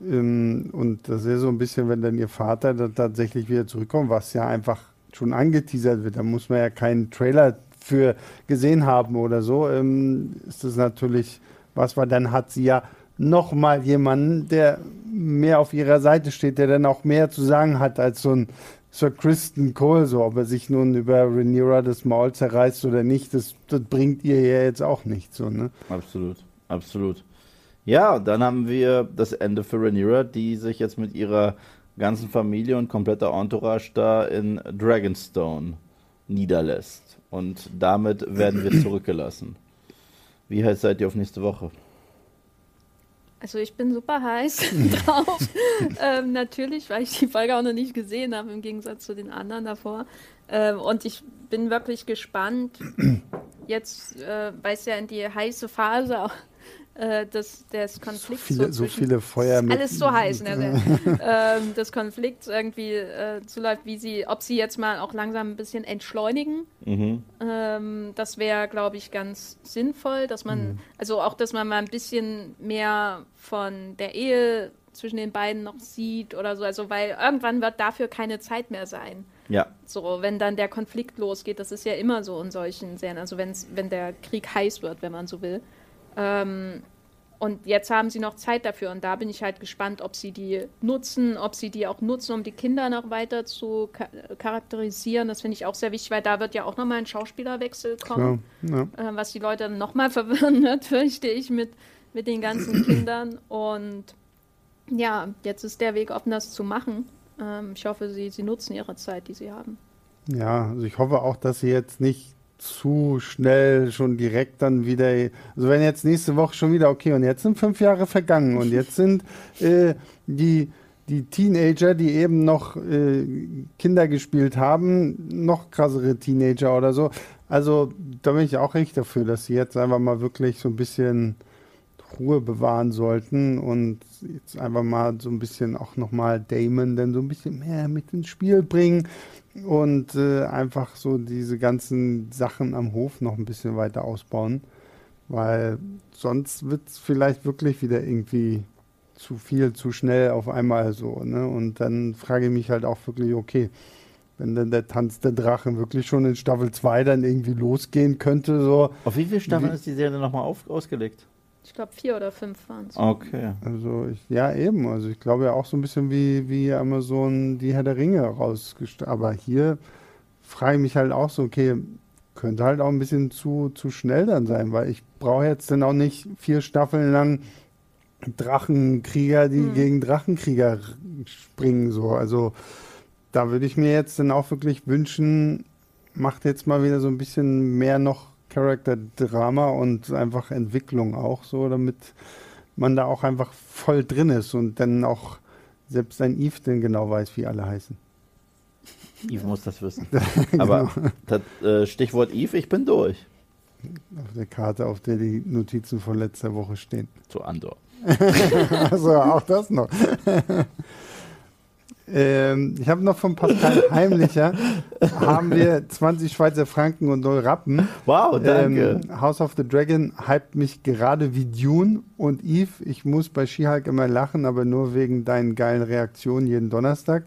ähm, und das ist so ein bisschen, wenn dann ihr Vater dann tatsächlich wieder zurückkommt, was ja einfach schon angeteasert wird, da muss man ja keinen Trailer für gesehen haben oder so, ähm, ist das natürlich was, weil dann hat sie ja noch mal jemanden, der mehr auf ihrer Seite steht, der dann auch mehr zu sagen hat als so ein Sir Kristen Cole, so ob er sich nun über Rhaenyra das Maul zerreißt oder nicht, das, das bringt ihr ja jetzt auch nichts. So, ne? Absolut, absolut. Ja, dann haben wir das Ende für Rhaenyra, die sich jetzt mit ihrer ganzen Familie und kompletter Entourage da in Dragonstone niederlässt. Und damit werden wir zurückgelassen. Wie heiß seid ihr auf nächste Woche? Also ich bin super heiß drauf. ähm, natürlich, weil ich die Folge auch noch nicht gesehen habe, im Gegensatz zu den anderen davor. Ähm, und ich bin wirklich gespannt, jetzt, äh, weil ja in die heiße Phase auch äh, des, des Konflikts. So viele, so, so viele Feuer mit. Alles so heiß, ne? ähm, des Konflikts irgendwie äh, zuläuft, wie sie, ob sie jetzt mal auch langsam ein bisschen entschleunigen. Mhm. Ähm, das wäre, glaube ich, ganz sinnvoll, dass man, mhm. also auch, dass man mal ein bisschen mehr von der Ehe zwischen den beiden noch sieht oder so, also weil irgendwann wird dafür keine Zeit mehr sein. Ja. So, wenn dann der Konflikt losgeht, das ist ja immer so in solchen Serien, also wenn's, wenn der Krieg heiß wird, wenn man so will. Ähm, und jetzt haben sie noch Zeit dafür und da bin ich halt gespannt, ob sie die nutzen, ob sie die auch nutzen, um die Kinder noch weiter zu charakterisieren. Das finde ich auch sehr wichtig, weil da wird ja auch nochmal ein Schauspielerwechsel kommen, ja, ja. Äh, was die Leute nochmal verwirren wird, fürchte ich, mit, mit den ganzen Kindern. Und ja, jetzt ist der Weg offen, das zu machen. Ähm, ich hoffe, sie, sie nutzen ihre Zeit, die sie haben. Ja, also ich hoffe auch, dass sie jetzt nicht zu schnell schon direkt dann wieder. Also wenn jetzt nächste Woche schon wieder, okay, und jetzt sind fünf Jahre vergangen und jetzt sind äh, die, die Teenager, die eben noch äh, Kinder gespielt haben, noch krassere Teenager oder so. Also da bin ich auch echt dafür, dass sie jetzt einfach mal wirklich so ein bisschen Ruhe bewahren sollten und jetzt einfach mal so ein bisschen auch nochmal Damon dann so ein bisschen mehr mit ins Spiel bringen und äh, einfach so diese ganzen Sachen am Hof noch ein bisschen weiter ausbauen, weil sonst wird es vielleicht wirklich wieder irgendwie zu viel, zu schnell auf einmal so. Ne? Und dann frage ich mich halt auch wirklich, okay, wenn dann der Tanz der Drachen wirklich schon in Staffel 2 dann irgendwie losgehen könnte, so. Auf wie viele Staffeln wie, ist die Serie nochmal ausgelegt? Ich glaube, vier oder fünf waren es. Okay. Also, ich, ja, eben. Also, ich glaube ja auch so ein bisschen wie, wie Amazon die Herr der Ringe rausgestellt. Aber hier frage ich mich halt auch so, okay, könnte halt auch ein bisschen zu, zu schnell dann sein, weil ich brauche jetzt dann auch nicht vier Staffeln lang Drachenkrieger, die Hm. gegen Drachenkrieger springen. So. Also da würde ich mir jetzt dann auch wirklich wünschen, macht jetzt mal wieder so ein bisschen mehr noch Charakter-Drama und einfach Entwicklung auch so, damit man da auch einfach voll drin ist und dann auch selbst ein Eve denn genau weiß, wie alle heißen. Yves muss das wissen. Aber das, äh, Stichwort Yves, ich bin durch. Auf der Karte, auf der die Notizen von letzter Woche stehen. Zu Andor. Also auch das noch. ähm, ich habe noch von Pascal Heimlicher, haben wir 20 Schweizer Franken und 0 Rappen. Wow, danke. Ähm, House of the Dragon hypt mich gerade wie Dune und Eve. Ich muss bei She-Hulk immer lachen, aber nur wegen deinen geilen Reaktionen jeden Donnerstag.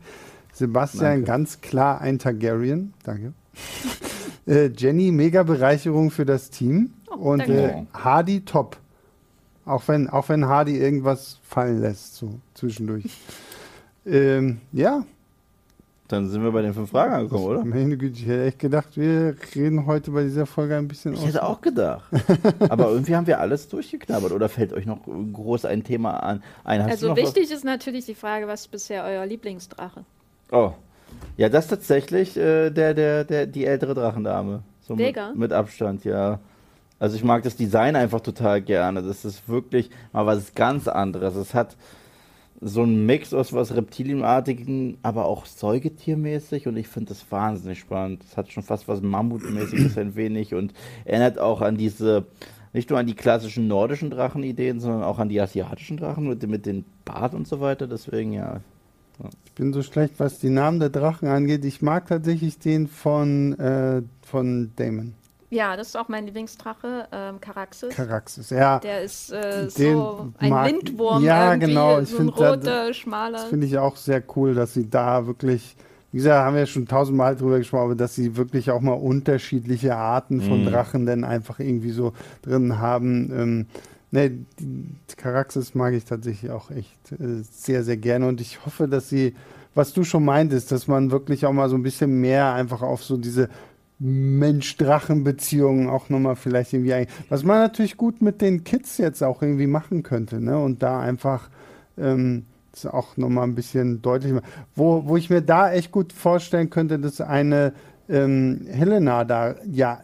Sebastian, Danke. ganz klar ein Targaryen. Danke. äh, Jenny, mega Bereicherung für das Team. Oh, und äh, Hardy, top. Auch wenn, auch wenn Hardy irgendwas fallen lässt, so zwischendurch. Ähm, ja, Dann sind wir bei den fünf Fragen angekommen, oder? meine Güte, ich hätte echt gedacht, wir reden heute bei dieser Folge ein bisschen Ich hätte auch gedacht. Aber irgendwie haben wir alles durchgeknabbert. Oder fällt euch noch groß ein Thema an? Ein, hast du Also noch wichtig ist natürlich die Frage, was ist bisher euer Lieblingsdrache? Was? Oh. Ja, das ist tatsächlich äh, der, der, der, die ältere Drachendame. So mit, Vega? mit Abstand, ja. Also ich mag das Design einfach total gerne. Das ist wirklich mal was ganz anderes. Es hat so einen Mix aus was Reptilienartigen, aber auch Säugetiermäßig und ich finde das wahnsinnig spannend. Es hat schon fast was Mammutmäßiges ein wenig und erinnert auch an diese, nicht nur an die klassischen nordischen Drachenideen, sondern auch an die asiatischen Drachen mit, mit den Bart und so weiter. Deswegen ja. Ich bin so schlecht, was die Namen der Drachen angeht. Ich mag tatsächlich den von, äh, von Damon. Ja, das ist auch mein Lieblingsdrache, ähm, Caraxes. Caraxes. Ja, Der ist äh, so ein mag- Windwurm, Ja, irgendwie, genau, ich so ein roter, schmaler. das finde ich auch sehr cool, dass sie da wirklich, wie gesagt, haben wir ja schon tausendmal drüber gesprochen, aber dass sie wirklich auch mal unterschiedliche Arten von Mhm. Drachen dann einfach irgendwie so drin haben. Ähm, ne, die Caraxes mag ich tatsächlich auch echt äh, sehr, sehr gerne und ich hoffe, dass sie, was du schon meintest, dass man wirklich auch mal so ein bisschen mehr einfach auf so diese Mensch-Drachen-Beziehungen auch nochmal vielleicht irgendwie ein. Was man natürlich gut mit den Kids jetzt auch irgendwie machen könnte, ne? Und da einfach ähm, das auch nochmal ein bisschen deutlich machen. Wo, wo ich mir da echt gut vorstellen könnte, dass eine ähm, Helena da ja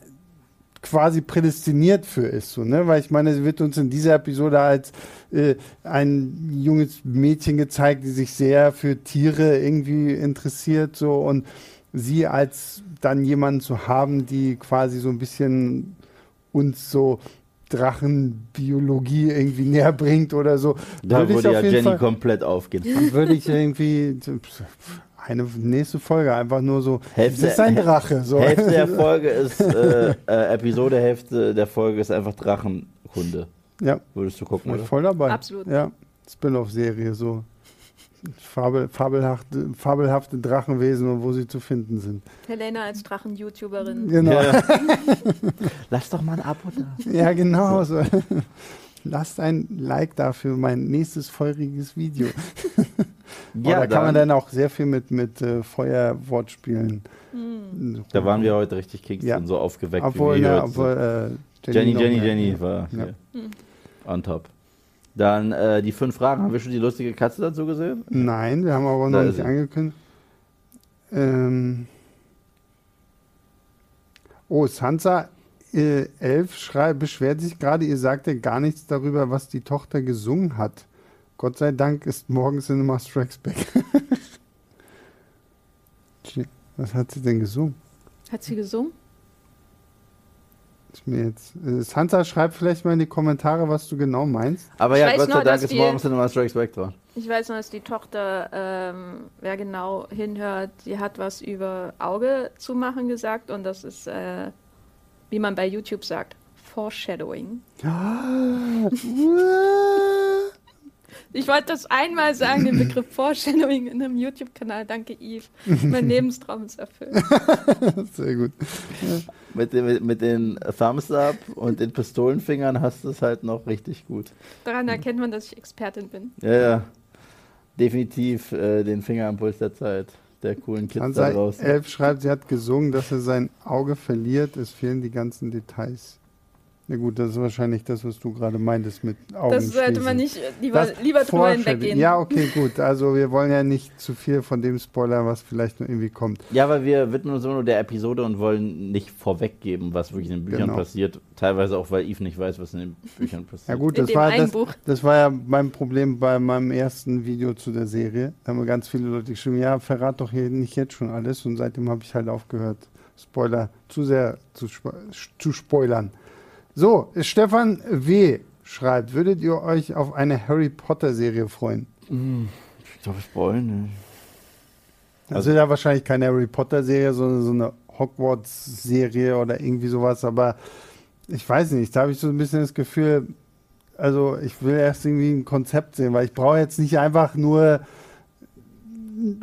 quasi prädestiniert für ist, so, ne? Weil ich meine, sie wird uns in dieser Episode als äh, ein junges Mädchen gezeigt, die sich sehr für Tiere irgendwie interessiert, so und sie als dann jemanden zu haben, die quasi so ein bisschen uns so Drachenbiologie irgendwie näher bringt oder so. Da würde ich würde auf ja jeden Jenny Fall- komplett aufgehen. würde ich irgendwie eine nächste Folge einfach nur so. Hälfte- das ist ein Drache. So. Hälfte der Folge ist, äh, äh, Episode, Hälfte der Folge ist einfach Drachenhunde. ja, Würdest du gucken, oder? voll dabei. Absolut. Ja, Spin-off-Serie so. Fabel, fabelhafte, fabelhafte Drachenwesen und wo sie zu finden sind. Helena als Drachen-YouTuberin. Genau. Ja, Ja. Lass doch mal ein Abo da. genau. So. Lasst ein Like da für mein nächstes feuriges Video. Ja, da kann man dann auch sehr viel mit, mit äh, Feuerwortspielen. Hm. Da waren wir heute richtig Kicks Ja. und so aufgeweckt. Obwohl, wie wir heute obwohl äh, Jenny, Jenny, mehr- Jenny war Ja. hier. on top. Dann äh, die fünf Fragen. Haben wir schon die lustige Katze dazu gesehen? Nein, wir haben aber noch nicht sie. angekündigt. Ähm oh, Sansa äh, 11 schrei- beschwert sich gerade, ihr sagt ja gar nichts darüber, was die Tochter gesungen hat. Gott sei Dank ist morgen Cinema Strikes Back. Was hat sie denn gesungen? Hat sie gesungen? Ist mir jetzt, äh, Sansa, schreib vielleicht mal in die Kommentare, was du genau meinst. Aber ja, Gott sei nur, Dank ist die- morgen Cinema Strikes Back dran. Ich weiß noch, dass die Tochter, ähm, wer genau hinhört, die hat was über Auge zu machen gesagt und das ist, äh, wie man bei YouTube sagt, Foreshadowing. Ich wollte das einmal sagen, den Begriff Foreshadowing in einem YouTube-Kanal. Danke, Yves. Mein Lebenstraum ist erfüllt. Sehr gut. Mit, den- mit, mit den Thumbs Up und den Pistolenfingern hast du es halt noch richtig gut. Daran erkennt man, dass ich Expertin bin. Ja, ja. Definitiv äh, den Finger am Puls der Zeit. der coolen Kids da draußen. 11 schreibt, sie hat gesungen, dass er sein Auge verliert. Es fehlen die ganzen Details. Na gut, das ist wahrscheinlich das, was du gerade meintest mit Augen Das sollte man nicht lieber, Das lieber drüber hinweggehen. Ja, okay, gut. Also wir wollen ja nicht zu viel von dem spoilern, was vielleicht noch irgendwie kommt. Ja, weil wir widmen uns immer nur der Episode und wollen nicht vorweggeben, was wirklich in den Büchern Genau. passiert. Teilweise auch, weil Eve nicht weiß, was in den Büchern passiert. Ja gut, das war, das, das war ja mein Problem bei meinem ersten Video zu der Serie. Da haben mir ganz viele Leute geschrieben, ja, verrat doch hier nicht jetzt schon alles. Und seitdem habe ich halt aufgehört, Spoiler zu sehr zu, spo zu spoilern. So, Stefan W. schreibt, würdet ihr euch auf eine Harry Potter Serie freuen? Ich glaube, ich wollen nicht. Das ist ja wahrscheinlich keine Harry Potter Serie, sondern so eine Hogwarts Serie oder irgendwie sowas, aber ich weiß nicht, da habe ich so ein bisschen das Gefühl, also ich will erst irgendwie ein Konzept sehen, weil ich brauche jetzt nicht einfach nur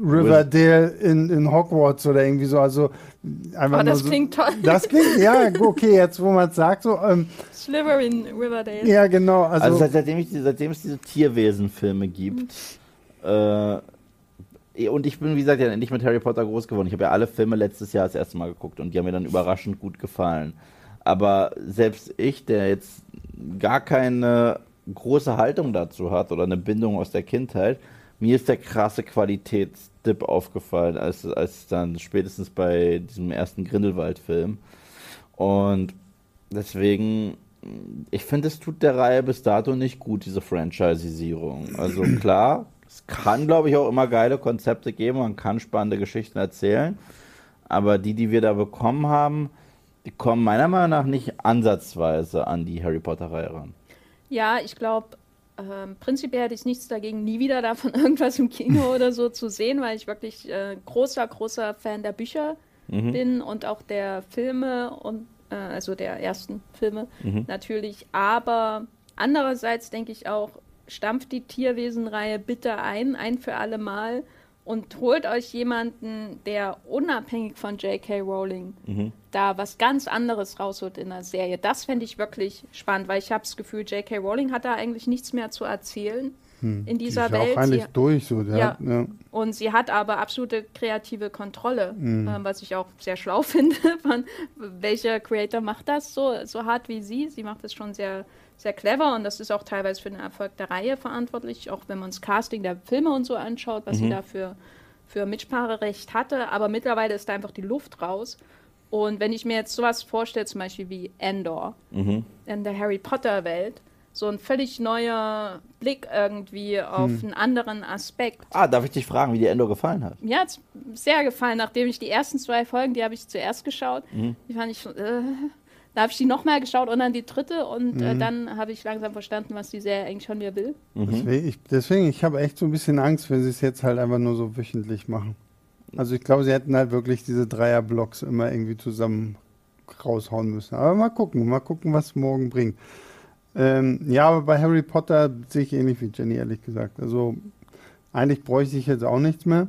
Riverdale in, in Hogwarts oder irgendwie so, also einfach Oh, nur das so, klingt toll. Das klingt, ja, okay, jetzt wo man es sagt, so, ähm, Slytherin Riverdale. ja genau, also, Also, seit, seitdem, ich, seitdem es diese Tierwesen-Filme gibt, äh, und ich bin, wie gesagt, ja nicht mit Harry Potter groß geworden. Ich habe ja alle Filme letztes Jahr das erste Mal geguckt und die haben mir dann überraschend gut gefallen. Aber selbst ich, der jetzt gar keine große Haltung dazu hat oder eine Bindung aus der Kindheit, mir ist der krasse Qualitätsdip aufgefallen, als, als dann spätestens bei diesem ersten Grindelwald-Film. Und deswegen, ich finde, es tut der Reihe bis dato nicht gut, diese Franchisierung. Also klar, es kann, glaube ich, auch immer geile Konzepte geben, man kann spannende Geschichten erzählen, aber die, die wir da bekommen haben, die kommen meiner Meinung nach nicht ansatzweise an die Harry Potter-Reihe ran. Ja, ich glaube, ähm, prinzipiell hätte ich nichts dagegen, nie wieder davon irgendwas im Kino oder so zu sehen, weil ich wirklich äh, großer, großer Fan der Bücher bin und auch der Filme und äh, also der ersten Filme natürlich. Aber andererseits denke ich auch, stampft die Tierwesenreihe bitte ein, ein für alle Mal und holt euch jemanden, der unabhängig von J.K. Rowling da was ganz anderes rausholt in der Serie. Das fände ich wirklich spannend, weil ich habe das Gefühl, J.K. Rowling hat da eigentlich nichts mehr zu erzählen in die dieser ist ja Welt. auch eigentlich Sie, durch, so, der Ja. hat, ja. und sie hat aber absolute kreative Kontrolle, Mhm. ähm, was ich auch sehr schlau finde. Von, welcher Creator macht das so, so hart wie sie? Sie macht das schon sehr, sehr clever und das ist auch teilweise für den Erfolg der Reihe verantwortlich, auch wenn man das Casting der Filme und so anschaut, was sie da für, für Mitspracherecht hatte. Aber mittlerweile ist da einfach die Luft raus. Und wenn ich mir jetzt sowas vorstelle, zum Beispiel wie Endor in der Harry Potter-Welt, so ein völlig neuer Blick irgendwie auf einen anderen Aspekt. Ah, darf ich dich fragen, wie dir Endo gefallen hat? Mir hat es sehr gefallen, nachdem ich die ersten zwei Folgen, die habe ich zuerst geschaut, die fand ich, äh, da habe ich die nochmal geschaut und dann die dritte und äh, dann habe ich langsam verstanden, was die Serie eigentlich von mir will. Deswegen, ich, deswegen, ich habe echt so ein bisschen Angst, wenn sie es jetzt halt einfach nur so wöchentlich machen. Also ich glaube, sie hätten halt wirklich diese Dreierblocks immer irgendwie zusammen raushauen müssen. Aber mal gucken, mal gucken, was morgen bringt. Ähm, ja, aber bei Harry Potter sehe ich ähnlich wie Jenny, ehrlich gesagt. Also eigentlich bräuchte ich jetzt auch nichts mehr.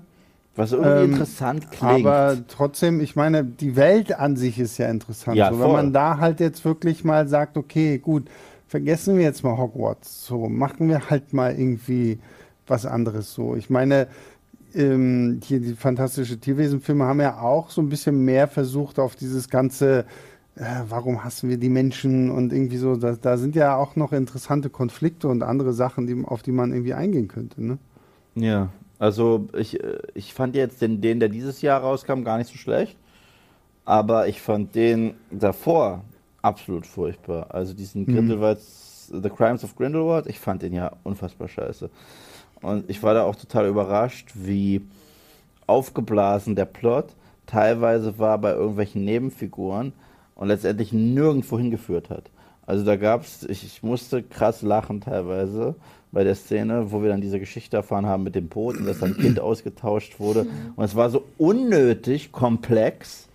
Was irgendwie Ähm, interessant klingt. Aber trotzdem, ich meine, die Welt an sich ist ja interessant. Ja, so, wenn man da halt jetzt wirklich mal sagt, okay, gut, vergessen wir jetzt mal Hogwarts. So, machen wir halt mal irgendwie was anderes. So, ich meine, ähm, hier die fantastische Tierwesenfilme haben ja auch so ein bisschen mehr versucht auf dieses ganze, äh, warum hassen wir die Menschen und irgendwie so, da, da sind ja auch noch interessante Konflikte und andere Sachen, die, auf die man irgendwie eingehen könnte. Ne? Ja, also ich, äh, ich fand jetzt den, den, der dieses Jahr rauskam, gar nicht so schlecht. Aber ich fand den davor absolut furchtbar. Also diesen Grindelwald, The Crimes of Grindelwald, ich fand den ja unfassbar scheiße. Und ich war da auch total überrascht, wie aufgeblasen der Plot teilweise war bei irgendwelchen Nebenfiguren und letztendlich nirgendwo hingeführt hat. Also da gab's, ich, ich musste krass lachen teilweise bei der Szene, wo wir dann diese Geschichte erfahren haben mit dem Boot und dass ein Kind ausgetauscht wurde. Und es war so unnötig komplex.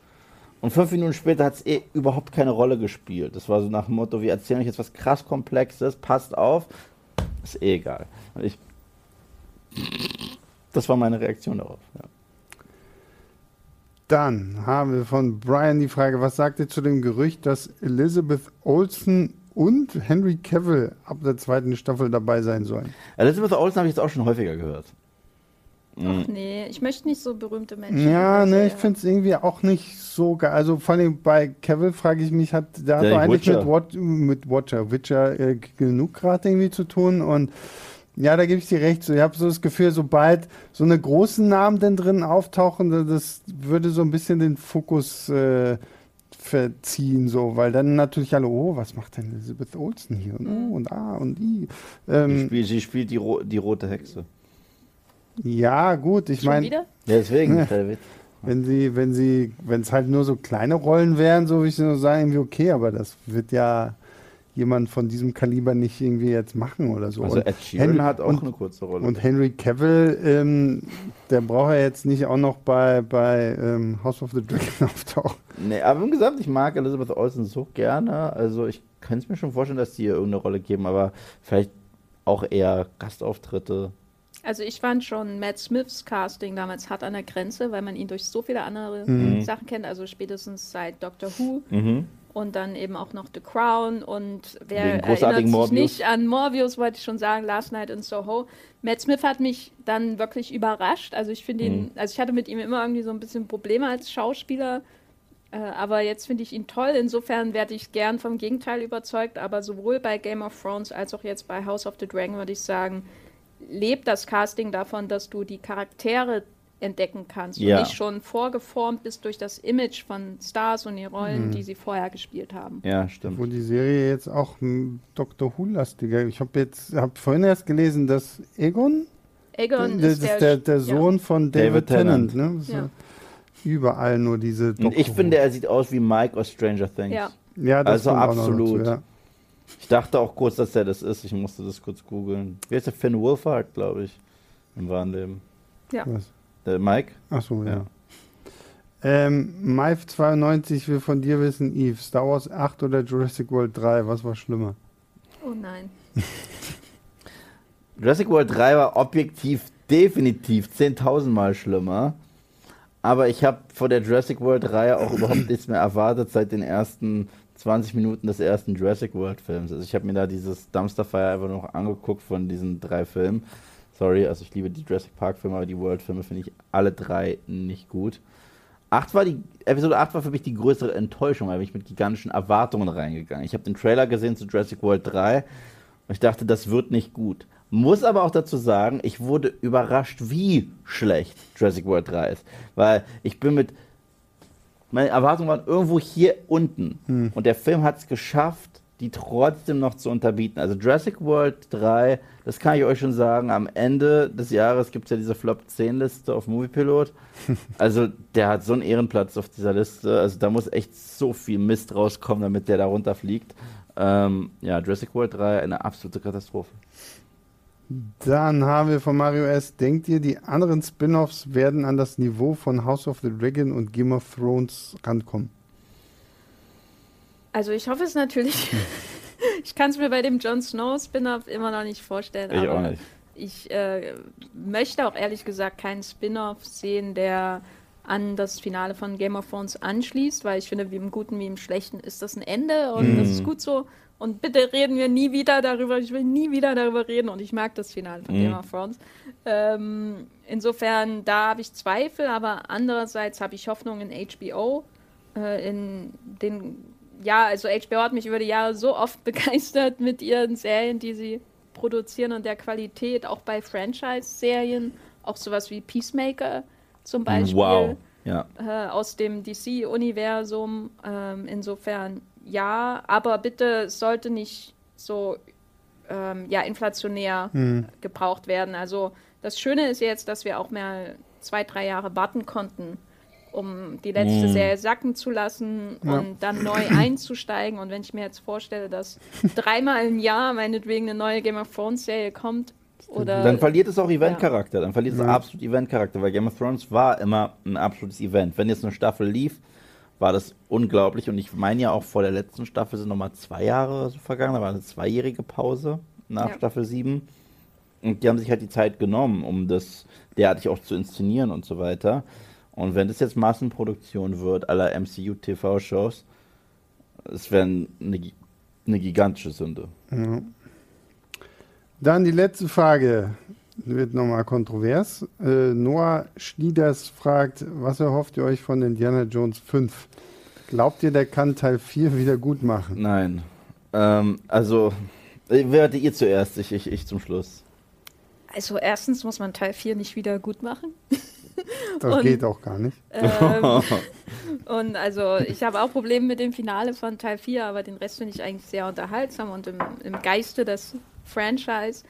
Und fünf Minuten später hat es eh überhaupt keine Rolle gespielt. Das war so nach dem Motto, wir erzählen euch jetzt was krass Komplexes, passt auf, ist eh egal. Und ich, das war meine Reaktion darauf. Ja. Dann haben wir von Brian die Frage, was sagt ihr zu dem Gerücht, dass Elizabeth Olsen und Henry Cavill ab der zweiten Staffel dabei sein sollen? Elizabeth Olsen habe ich jetzt auch schon häufiger gehört. Ach nee, ich möchte nicht so berühmte Menschen. Ja, in der ne, ich finde es irgendwie auch nicht so geil. Also vor allem bei Cavill frage ich mich, hat der eigentlich Witcher. mit, Wat mit Watcher, Witcher äh, genug gerade irgendwie zu tun und ja, da gebe ich dir recht. So, ich habe so das Gefühl, sobald so eine großen Namen denn drin auftauchen, da- das würde so ein bisschen den Fokus äh, verziehen, so, weil dann natürlich alle, oh, was macht denn Elizabeth Olsen hier? Und oh, und ah und i. Sie Ähm, spielt, sie spielt die, ro die rote Hexe. ja, gut, ich meine, wieder? Ja, deswegen. Wenn sie, wenn sie, wenn es halt nur so kleine Rollen wären, so würde ich nur sagen, irgendwie okay, aber das wird ja jemand von diesem Kaliber nicht irgendwie jetzt machen oder so. Also Ed Sheeran Henry- hat auch und, eine kurze Rolle. und Henry Cavill, ähm, der braucht ja jetzt nicht auch noch bei, bei ähm, House of the Dragon auftauchen. Nee, aber wie gesagt, ich mag Elizabeth Olsen so gerne. Also ich könnte es mir schon vorstellen, dass die ihr irgendeine Rolle geben, aber vielleicht auch eher Gastauftritte. Also ich fand schon Matt Smiths Casting damals hart an der Grenze, weil man ihn durch so viele andere Mhm. Sachen kennt, also spätestens seit Doctor Who Mhm. Und dann eben auch noch The Crown und wer erinnert sich Morbius. nicht an Morbius, wollte ich schon sagen, Last Night in Soho. Matt Smith hat mich dann wirklich überrascht, also ich finde ihn, Mhm. also ich hatte mit ihm immer irgendwie so ein bisschen Probleme als Schauspieler, äh, aber jetzt finde ich ihn toll, insofern werde ich gern vom Gegenteil überzeugt, aber sowohl bei Game of Thrones als auch jetzt bei House of the Dragon würde ich sagen, lebt das Casting davon, dass du die Charaktere entdecken kannst Ja. und nicht schon vorgeformt bist durch das Image von Stars und die Rollen, Mhm. die sie vorher gespielt haben. Ja, stimmt. Wo die Serie jetzt auch Dr. Who-lastiger. Ich habe jetzt, habe vorhin erst gelesen, dass Egon, Aegon das ist ist der, der, der ja. Sohn von David, David Tennant. Tennant. Ne? Ja. ja Überall nur diese Und ich Who. finde, er sieht aus wie Mike aus Stranger Things. Ja. ja, das also absolut. Dazu, ja. Ich dachte auch kurz, dass er das ist. Ich musste das kurz googeln. Wie heißt der? Finn Wolfhard, glaube ich, im wahren Leben. Was? Der Mike? Ach so, ja. Ja. Ähm, Maif92 will von dir wissen, Eve, Star Wars 8 oder Jurassic World 3, was war schlimmer? Oh nein. Jurassic World 3 war objektiv definitiv 10.000 Mal schlimmer. Aber ich habe vor der Jurassic World Reihe auch überhaupt nichts mehr erwartet seit den ersten 20 Minuten des ersten Jurassic World Films. Also ich habe mir da dieses Dumpster Fire einfach noch angeguckt von diesen drei Filmen. Sorry, also ich liebe die Jurassic Park Filme, aber die World Filme finde ich alle drei nicht gut. 8 war die, Episode 8 war für mich die größere Enttäuschung, bin ich mit gigantischen Erwartungen reingegangen. Ich habe den Trailer gesehen zu Jurassic World 3 und ich dachte, das wird nicht gut. Muss aber auch dazu sagen, ich wurde überrascht, wie schlecht Jurassic World 3 ist. Weil ich bin mit. Meine Erwartungen waren irgendwo hier unten. Und der Film hat es geschafft, die trotzdem noch zu unterbieten. Also Jurassic World 3, das kann ich euch schon sagen, am Ende des Jahres gibt es ja diese Flop 10 Liste auf Moviepilot. Also der hat so einen Ehrenplatz auf dieser Liste. Also da muss echt so viel Mist rauskommen, damit der da runterfliegt. Ähm, ja, Jurassic World 3, eine absolute Katastrophe. Dann haben wir von Mario S. Denkt ihr, die anderen Spin-offs werden an das Niveau von House of the Dragon und Game of Thrones rankommen? Also ich hoffe es natürlich. ich kann es mir bei dem Jon Snow Spin-off immer noch nicht vorstellen. Ich aber auch nicht. Ich äh, möchte auch ehrlich gesagt keinen Spin-off sehen, der an das Finale von Game of Thrones anschließt, weil ich finde, wie im Guten wie im Schlechten ist das ein Ende und das ist gut so. Und bitte reden wir nie wieder darüber. Ich will nie wieder darüber reden und ich mag das Finale von Mhm. Game of Thrones. Ähm, insofern, da habe ich Zweifel, aber andererseits habe ich Hoffnung in HBO. Äh, in den, ja, also HBO hat mich über die Jahre so oft begeistert mit ihren Serien, die sie produzieren und der Qualität, auch bei Franchise-Serien, auch sowas wie Peacemaker zum Beispiel Wow. Ja. äh, aus dem DC-Universum. Ähm, insofern ja, aber bitte es sollte nicht so ähm, ja, inflationär gebraucht werden. Also das Schöne ist jetzt, dass wir auch mehr zwei, drei Jahre warten konnten, um die letzte Mm. Serie sacken zu lassen Ja. und dann neu einzusteigen. Und wenn ich mir jetzt vorstelle, dass dreimal im Jahr meinetwegen eine neue Game of Thrones Serie kommt oder Dann verliert es auch Eventcharakter. Dann verliert es absolut Eventcharakter, weil Game of Thrones war immer ein absolutes Event. Wenn jetzt eine Staffel lief, war das unglaublich. Und ich meine ja auch vor der letzten Staffel sind nochmal zwei Jahre so vergangen. Da war eine zweijährige Pause nach Ja. Staffel 7. Und die haben sich halt die Zeit genommen, um das derartig auch zu inszenieren und so weiter. Und wenn das jetzt Massenproduktion wird, aller MCU-TV-Shows, es wäre eine, eine gigantische Sünde. Ja. Dann die letzte Frage. wird nochmal kontrovers. Äh, Noah Schnieders fragt, was erhofft ihr euch von Indiana Jones 5? Glaubt ihr, der kann Teil 4 wieder gut machen? Nein. Ähm, also, äh, wer hatte ihr zuerst? Ich, ich, ich zum Schluss. Also erstens muss man Teil 4 nicht wieder gut machen. Das Und- geht auch gar nicht. Ähm, und also ich habe auch Probleme mit dem Finale von Teil 4, aber den Rest finde ich eigentlich sehr unterhaltsam und im, im Geiste des Franchise.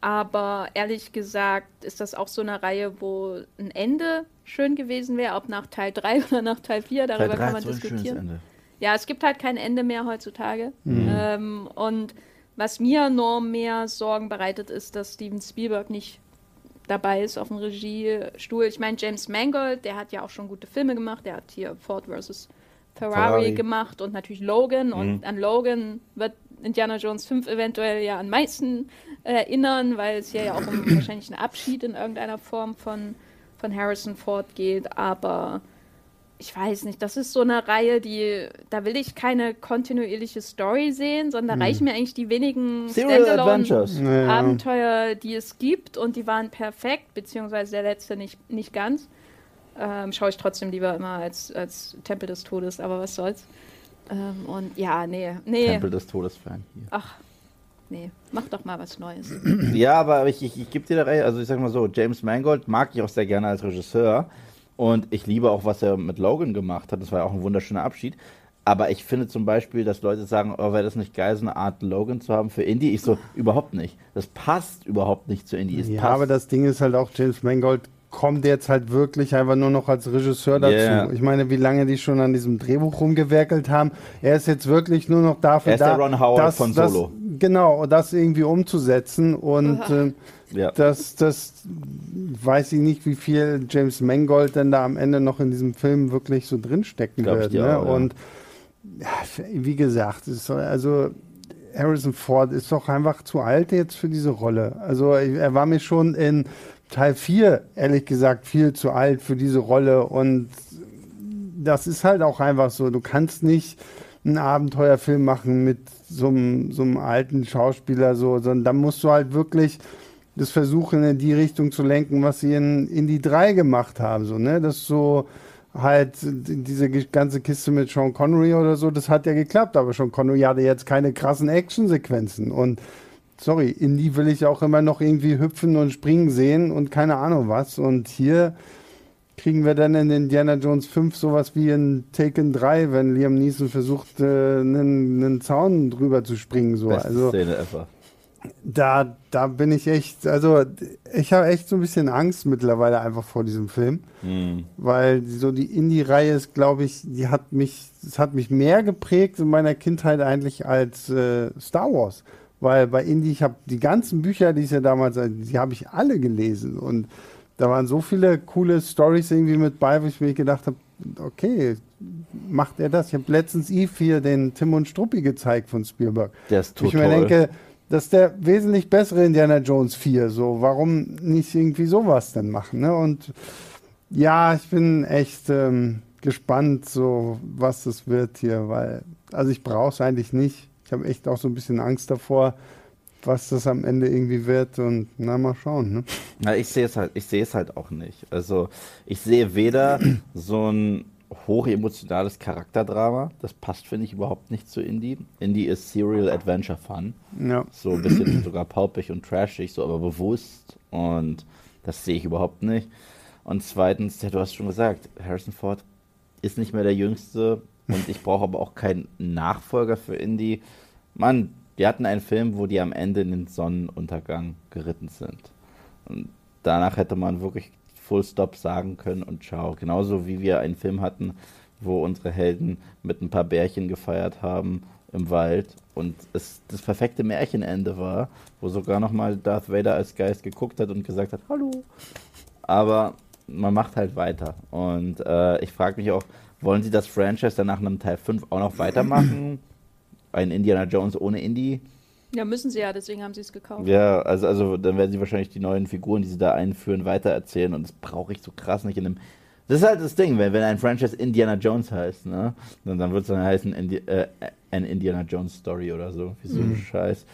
Aber ehrlich gesagt ist das auch so eine Reihe, wo ein Ende schön gewesen wäre, ob nach Teil 3 oder nach Teil 4, Teil darüber drei kann man so ein schönes diskutieren. Ende. Ja, es gibt halt kein Ende mehr heutzutage. Ähm, und was mir nur mehr Sorgen bereitet, ist, dass Steven Spielberg nicht dabei ist auf dem Regiestuhl. Ich meine, James Mangold, der hat ja auch schon gute Filme gemacht. Der hat hier Ford vs. Ferrari, Ferrari. gemacht und natürlich Logan. Und an Logan wird Indiana Jones 5 eventuell ja am meisten erinnern, weil es hier ja auch um wahrscheinlich einen Abschied in irgendeiner Form von, von Harrison Ford geht. Aber ich weiß nicht, das ist so eine Reihe, die, da will ich keine kontinuierliche Story sehen, sondern da reichen mir eigentlich die wenigen Serial Adventures. Ja. Abenteuer, die es gibt und die waren perfekt, beziehungsweise der letzte nicht, nicht ganz. Ähm, schaue ich trotzdem lieber immer als, als Tempel des Todes, aber was soll's. Ähm, und ja, nee, nee. Tempel des Todes-Fan hier. Ach, nee, mach doch mal was Neues. Ja, aber ich, ich, ich gebe dir da recht. Also ich sag mal so, James Mangold mag ich auch sehr gerne als Regisseur. Und ich liebe auch, was er mit Logan gemacht hat. Das war ja auch ein wunderschöner Abschied. Aber ich finde zum Beispiel, dass Leute sagen, oh, wäre das nicht geil, so eine Art Logan zu haben für Indie? Ich so, überhaupt nicht. Das passt überhaupt nicht zu Indie. Es Ja, passt. aber das Ding ist halt auch, James Mangold kommt jetzt halt wirklich einfach nur noch als Regisseur dazu. Yeah. Ich meine, wie lange die schon an diesem Drehbuch rumgewerkelt haben. Er ist jetzt wirklich nur noch dafür Er ist da, der Ron Howard das, von das, Solo. Genau, das irgendwie umzusetzen und ja. das, das weiß ich nicht, wie viel James Mangold denn da am Ende noch in diesem Film wirklich so drinstecken Glaub wird. Ne? auch, ja. Und wie gesagt, es ist, so- also Harrison Ford ist doch einfach zu alt jetzt für diese Rolle. Also er war mir schon in Teil 4, ehrlich gesagt, viel zu alt für diese Rolle. Und das ist halt auch einfach so. Du kannst nicht einen Abenteuerfilm machen mit so einem, so einem alten Schauspieler, so, sondern da musst du halt wirklich das versuchen, in die Richtung zu lenken, was sie in Indie 3 gemacht haben. So, ne? Das so halt diese ganze Kiste mit Sean Connery oder so, das hat ja geklappt, aber Sean Connery hatte jetzt keine krassen Actionsequenzen und sorry, Indie will ich auch immer noch irgendwie hüpfen und springen sehen und keine Ahnung was und hier kriegen wir dann in Indiana Jones 5 sowas wie in Taken 3, wenn Liam Neeson versucht, äh, einen, einen Zaun drüber zu springen. So. Beste Also Szene ever. Da, da bin ich echt, also ich habe echt so ein bisschen Angst mittlerweile einfach vor diesem Film, Hm. weil so die Indie-Reihe ist, glaube ich, die hat mich, es hat mich mehr geprägt in meiner Kindheit eigentlich als äh, Star Wars, weil bei Indie, ich habe die ganzen Bücher, die es ja damals, die habe ich alle gelesen und da waren so viele coole Stories irgendwie mit bei, wo ich mir gedacht habe, okay, macht er das? Ich habe letztens Eve hier den Tim und Struppi gezeigt von Spielberg. Der ist Wo ich total. mir denke, das ist der wesentlich bessere Indiana Jones 4. So, warum nicht irgendwie sowas denn machen? Ne? Und ja, ich bin echt ähm, gespannt, so was das wird hier, weil, also ich brauche es eigentlich nicht. Ich habe echt auch so ein bisschen Angst davor, was das am Ende irgendwie wird. Und na, mal schauen. Ne? Na, ich sehe es halt, ich sehe es halt auch nicht. Also ich sehe weder so ein hochemotionales Charakterdrama, das passt, finde ich, überhaupt nicht zu Indie. Indie ist Serial Adventure Fun. Ja. So ein bisschen sogar paupig und trashig, so aber bewusst. Und das sehe ich überhaupt nicht. Und zweitens, ja, du hast schon gesagt, Harrison Ford ist nicht mehr der Jüngste und ich brauche aber auch keinen Nachfolger für Indie. Mann, wir hatten einen Film, wo die am Ende in den Sonnenuntergang geritten sind. Und danach hätte man wirklich Full Stop sagen können und ciao. Genauso wie wir einen Film hatten, wo unsere Helden mit ein paar Bärchen gefeiert haben im Wald und es das perfekte Märchenende war, wo sogar nochmal Darth Vader als Geist geguckt hat und gesagt hat, hallo. Aber man macht halt weiter. Und äh, ich frage mich auch, wollen sie das Franchise dann nach einem Teil 5 auch noch weitermachen? Ein Indiana Jones ohne Indie? Ja, müssen sie ja, deswegen haben sie es gekauft. Ja, also, also dann werden sie wahrscheinlich die neuen Figuren, die sie da einführen, weitererzählen und das brauche ich so krass nicht in einem. Das ist halt das Ding, wenn, wenn ein Franchise Indiana Jones heißt, ne? Dann, dann wird es dann heißen Indi äh, an Indiana Jones Story oder so. Wie so ein Scheiß.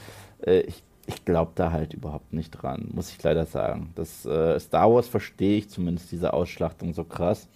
Äh, ich ich glaube da halt überhaupt nicht dran, muss ich leider sagen. Das äh, Star Wars verstehe ich zumindest diese Ausschlachtung so krass,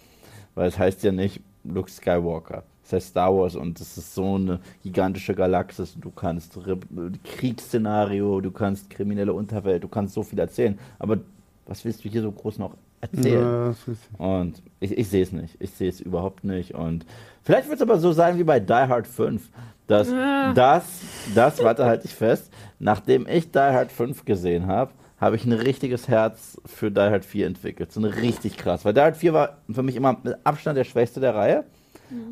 weil es heißt ja nicht Luke Skywalker. Es heißt Star Wars und es ist so eine gigantische Galaxis. Du kannst Re Kriegsszenario, du kannst kriminelle Unterwelt, du kannst so viel erzählen. Aber was willst du hier so groß noch erzählen? Ja, das Und ich, ich sehe es nicht. Ich sehe es überhaupt nicht. Und vielleicht wird es aber so sein wie bei Die Hard 5. Dass das, das, warte, halte ich fest, nachdem ich Die Hard 5 gesehen habe, habe ich ein richtiges Herz für Die Hard 4 entwickelt. So ein richtig krass. Weil Die Hard 4 war für mich immer mit Abstand der schwächste der Reihe,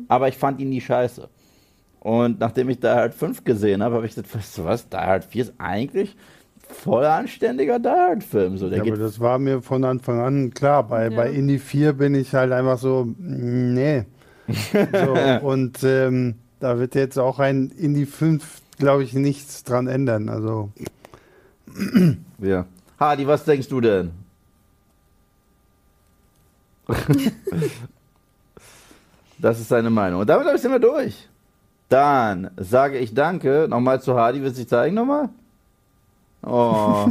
aber ich fand ihn nie scheiße. Und nachdem ich Die Hard 5 gesehen habe, habe ich gesagt, weißt du was, Die Hard 4 ist eigentlich voll anständiger Die Hard Film. So, der Ja, aber das war mir von Anfang an klar. Bei, Ja. bei Indie 4 bin ich halt einfach so, nee. so, und ähm, da wird jetzt auch ein Indie 5, glaube ich, nichts dran ändern. Also, Ja. Hardy, was denkst du denn? das ist seine Meinung. Und damit sind wir durch. Dann sage ich Danke nochmal zu Hardy. Willst du dich zeigen nochmal? Oh.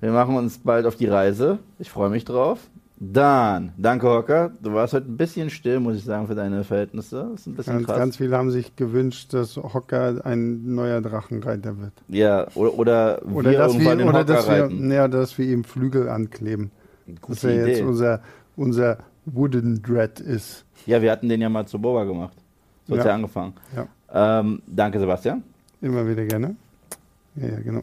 wir machen uns bald auf die Reise. Ich freue mich drauf. Dann, danke Hocker. Du warst heute ein bisschen still, muss ich sagen, für deine Verhältnisse. Das ist ein bisschen ganz, krass. ganz viele haben sich gewünscht, dass Hocker ein neuer Drachenreiter wird. ja, oder, oder, Oder, wir dass wir, den oder Hocker dass, wir, reiten. ja, dass wir ihm Flügel ankleben. Gute er jetzt Idee. unser, unser Wooden Dread ist. Ja, wir hatten den ja mal zu Boba gemacht. So Ja. ja angefangen. Ja. Ähm, danke, Sebastian. Immer wieder gerne. Ja, ja, genau.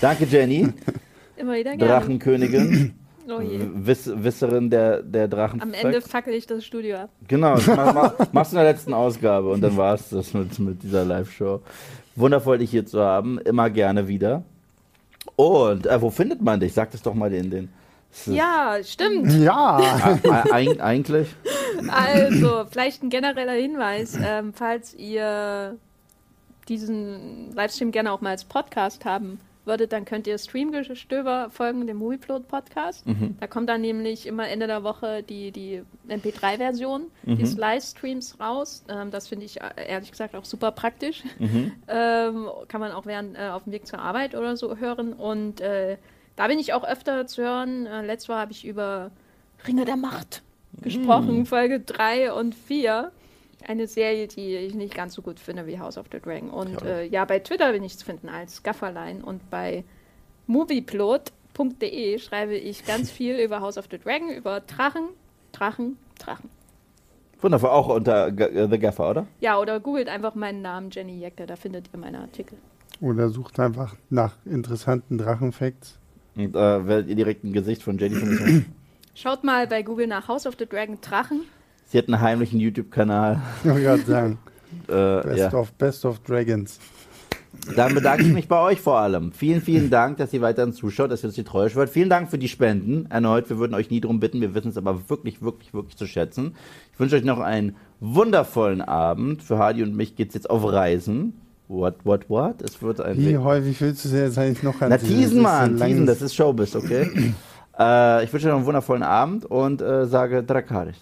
Danke, Jenny. Immer wieder gerne. Drachenkönigin. Oh je. Wiss, Wisserin der, der Drachen. Am Ende fackel ich das Studio ab. Genau, das mach, mach, machst du in der letzten Ausgabe und dann war es das mit, mit dieser Live-Show. Wundervoll, dich hier zu haben. Immer gerne wieder. Und äh, wo findet man dich? Sag das doch mal den. den. Ja, stimmt. Ja, eig- eigentlich. Also, vielleicht ein genereller Hinweis, ähm, falls ihr diesen Livestream gerne auch mal als Podcast haben würdet, dann könnt ihr Streamgestöber folgen, dem Movieplot Podcast. Da kommt dann nämlich immer Ende der Woche die, die MP3-Version dieses Livestreams raus. Ähm, das finde ich äh, ehrlich gesagt auch super praktisch. Ähm, kann man auch während äh, auf dem Weg zur Arbeit oder so hören. Und äh, da bin ich auch öfter zu hören. Äh, letztes Mal habe ich über Ringe der Macht gesprochen, Folge 3 und 4. Eine Serie, die ich nicht ganz so gut finde wie House of the Dragon. Und äh, ja, bei Twitter bin ich zu finden als Gafferlein und bei movieplot.de schreibe ich ganz viel über House of the Dragon, über Drachen, Drachen, Drachen. Wundervoll, auch unter G äh, The Gaffer, oder? Ja, oder googelt einfach meinen Namen Jenny Jecke, da findet ihr meine Artikel. oder sucht einfach nach interessanten Drachenfacts. Und äh, werdet ihr direkt ein Gesicht von Jenny finden. Schaut mal bei Google nach House of the Dragon Drachen. Sie hat einen heimlichen YouTube-Kanal. Ich wollte gerade sagen, Äh, Best, ja. of, Best of Dragons. Dann bedanke ich mich bei euch vor allem. Vielen, vielen Dank, dass ihr weiterhin zuschaut, dass ihr uns die Treue schwört. Vielen Dank für die Spenden. Erneut, wir würden euch nie drum bitten. Wir wissen es aber wirklich, wirklich, wirklich zu schätzen. Ich wünsche euch noch einen wundervollen Abend. Für Hardy und mich geht's jetzt auf Reisen. What, what, what? Es wird ein... Wie häufig willst du es jetzt eigentlich noch Na, erzählen? teasen, Das ist Mann. Teasen, das ist Showbiz, okay? äh, ich wünsche euch noch einen wundervollen Abend und äh, sage Drakaris.